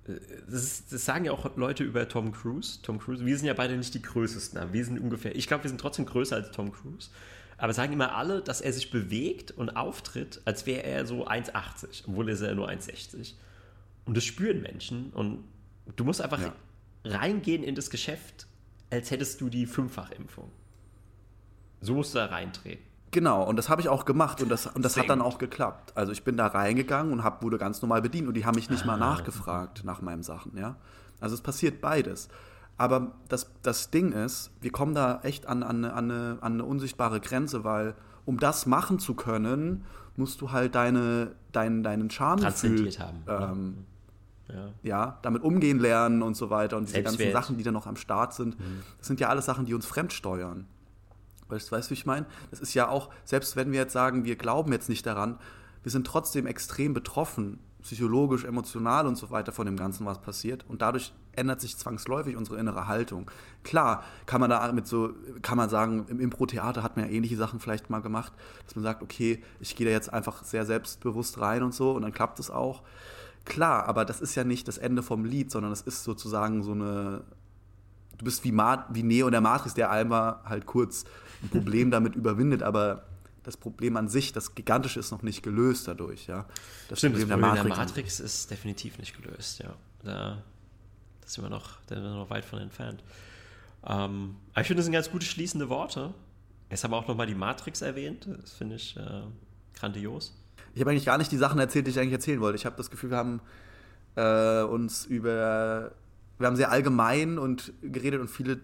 Äh, das, ist, das, sagen ja auch Leute über Tom Cruise. Tom Cruise. Wir sind ja beide nicht die größten, aber wir sind ungefähr. Ich glaube, wir sind trotzdem größer als Tom Cruise. Aber sagen immer alle, dass er sich bewegt und auftritt, als wäre er so 1,80, obwohl er ist ja nur 1,60. Und das spüren Menschen. Und du musst einfach ja. reingehen in das Geschäft, als hättest du die Fünffachimpfung. So musst du da reintreten. Genau, und das habe ich auch gemacht und das, und das hat dann auch geklappt. Also ich bin da reingegangen und hab, wurde ganz normal bedient und die haben mich nicht ah. mal nachgefragt nach meinen Sachen, ja. Also es passiert beides. Aber das, das Ding ist, wir kommen da echt an, an, an, eine, an eine unsichtbare Grenze, weil um das machen zu können, musst du halt deine, dein, deinen Charme haben. Ähm, ja. ja. damit umgehen lernen und so weiter und diese ganzen Sachen, die da noch am Start sind, mhm. das sind ja alles Sachen, die uns fremdsteuern. Weißt, weißt du, wie ich meine? Das ist ja auch, selbst wenn wir jetzt sagen, wir glauben jetzt nicht daran, wir sind trotzdem extrem betroffen, psychologisch, emotional und so weiter von dem Ganzen, was passiert. Und dadurch ändert sich zwangsläufig unsere innere Haltung. Klar, kann man da mit so, kann man sagen, im Impro-Theater hat man ja ähnliche Sachen vielleicht mal gemacht, dass man sagt, okay, ich gehe da jetzt einfach sehr selbstbewusst rein und so und dann klappt es auch. Klar, aber das ist ja nicht das Ende vom Lied, sondern es ist sozusagen so eine, du bist wie, Ma wie Neo in der Matrix, der einmal halt kurz ein Problem damit überwindet, aber das Problem an sich, das Gigantische, ist noch nicht gelöst dadurch. Ja. Das Stimmt, Problem, das Problem der, Matrix, der Matrix ist definitiv nicht gelöst. Ja. Da, da sind wir noch, da sind wir noch weit von entfernt. Ähm, aber ich finde, das sind ganz gute schließende Worte. Jetzt haben wir auch nochmal die Matrix erwähnt. Das finde ich äh, grandios. Ich habe eigentlich gar nicht die Sachen erzählt, die ich eigentlich erzählen wollte. Ich habe das Gefühl, wir haben äh, uns über. Wir haben sehr allgemein und geredet und viele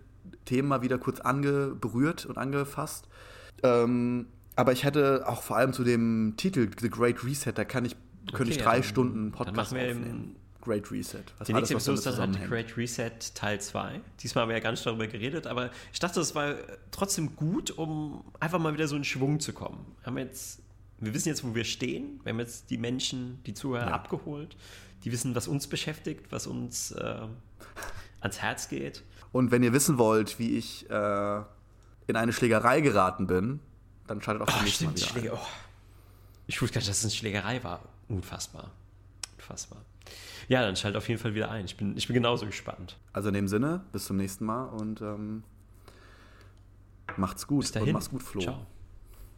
Themen mal wieder kurz angeberührt und angefasst. Ähm, aber ich hätte auch vor allem zu dem Titel The Great Reset, da kann ich, könnte okay, ich drei ja, Stunden Podcast aufnehmen. Great Reset. Was die nächste Episode ist dann halt Great Reset Teil 2. Diesmal haben wir ja gar nicht darüber geredet, aber ich dachte, es war trotzdem gut, um einfach mal wieder so in Schwung zu kommen. Wir, haben jetzt, wir wissen jetzt, wo wir stehen. Wir haben jetzt die Menschen, die Zuhörer ja. abgeholt. Die wissen, was uns beschäftigt, was uns äh, ans Herz geht. Und wenn ihr wissen wollt, wie ich äh, in eine Schlägerei geraten bin, dann schaltet auch oh, nächste Mal wieder oh. Ich wusste gar nicht, dass es eine Schlägerei war. Unfassbar. Unfassbar. Ja, dann schaltet auf jeden Fall wieder ein. Ich bin, ich bin genauso gespannt. Also in dem Sinne, bis zum nächsten Mal und ähm, macht's gut. Bis dahin. Und mach's gut, Flo. Ciao.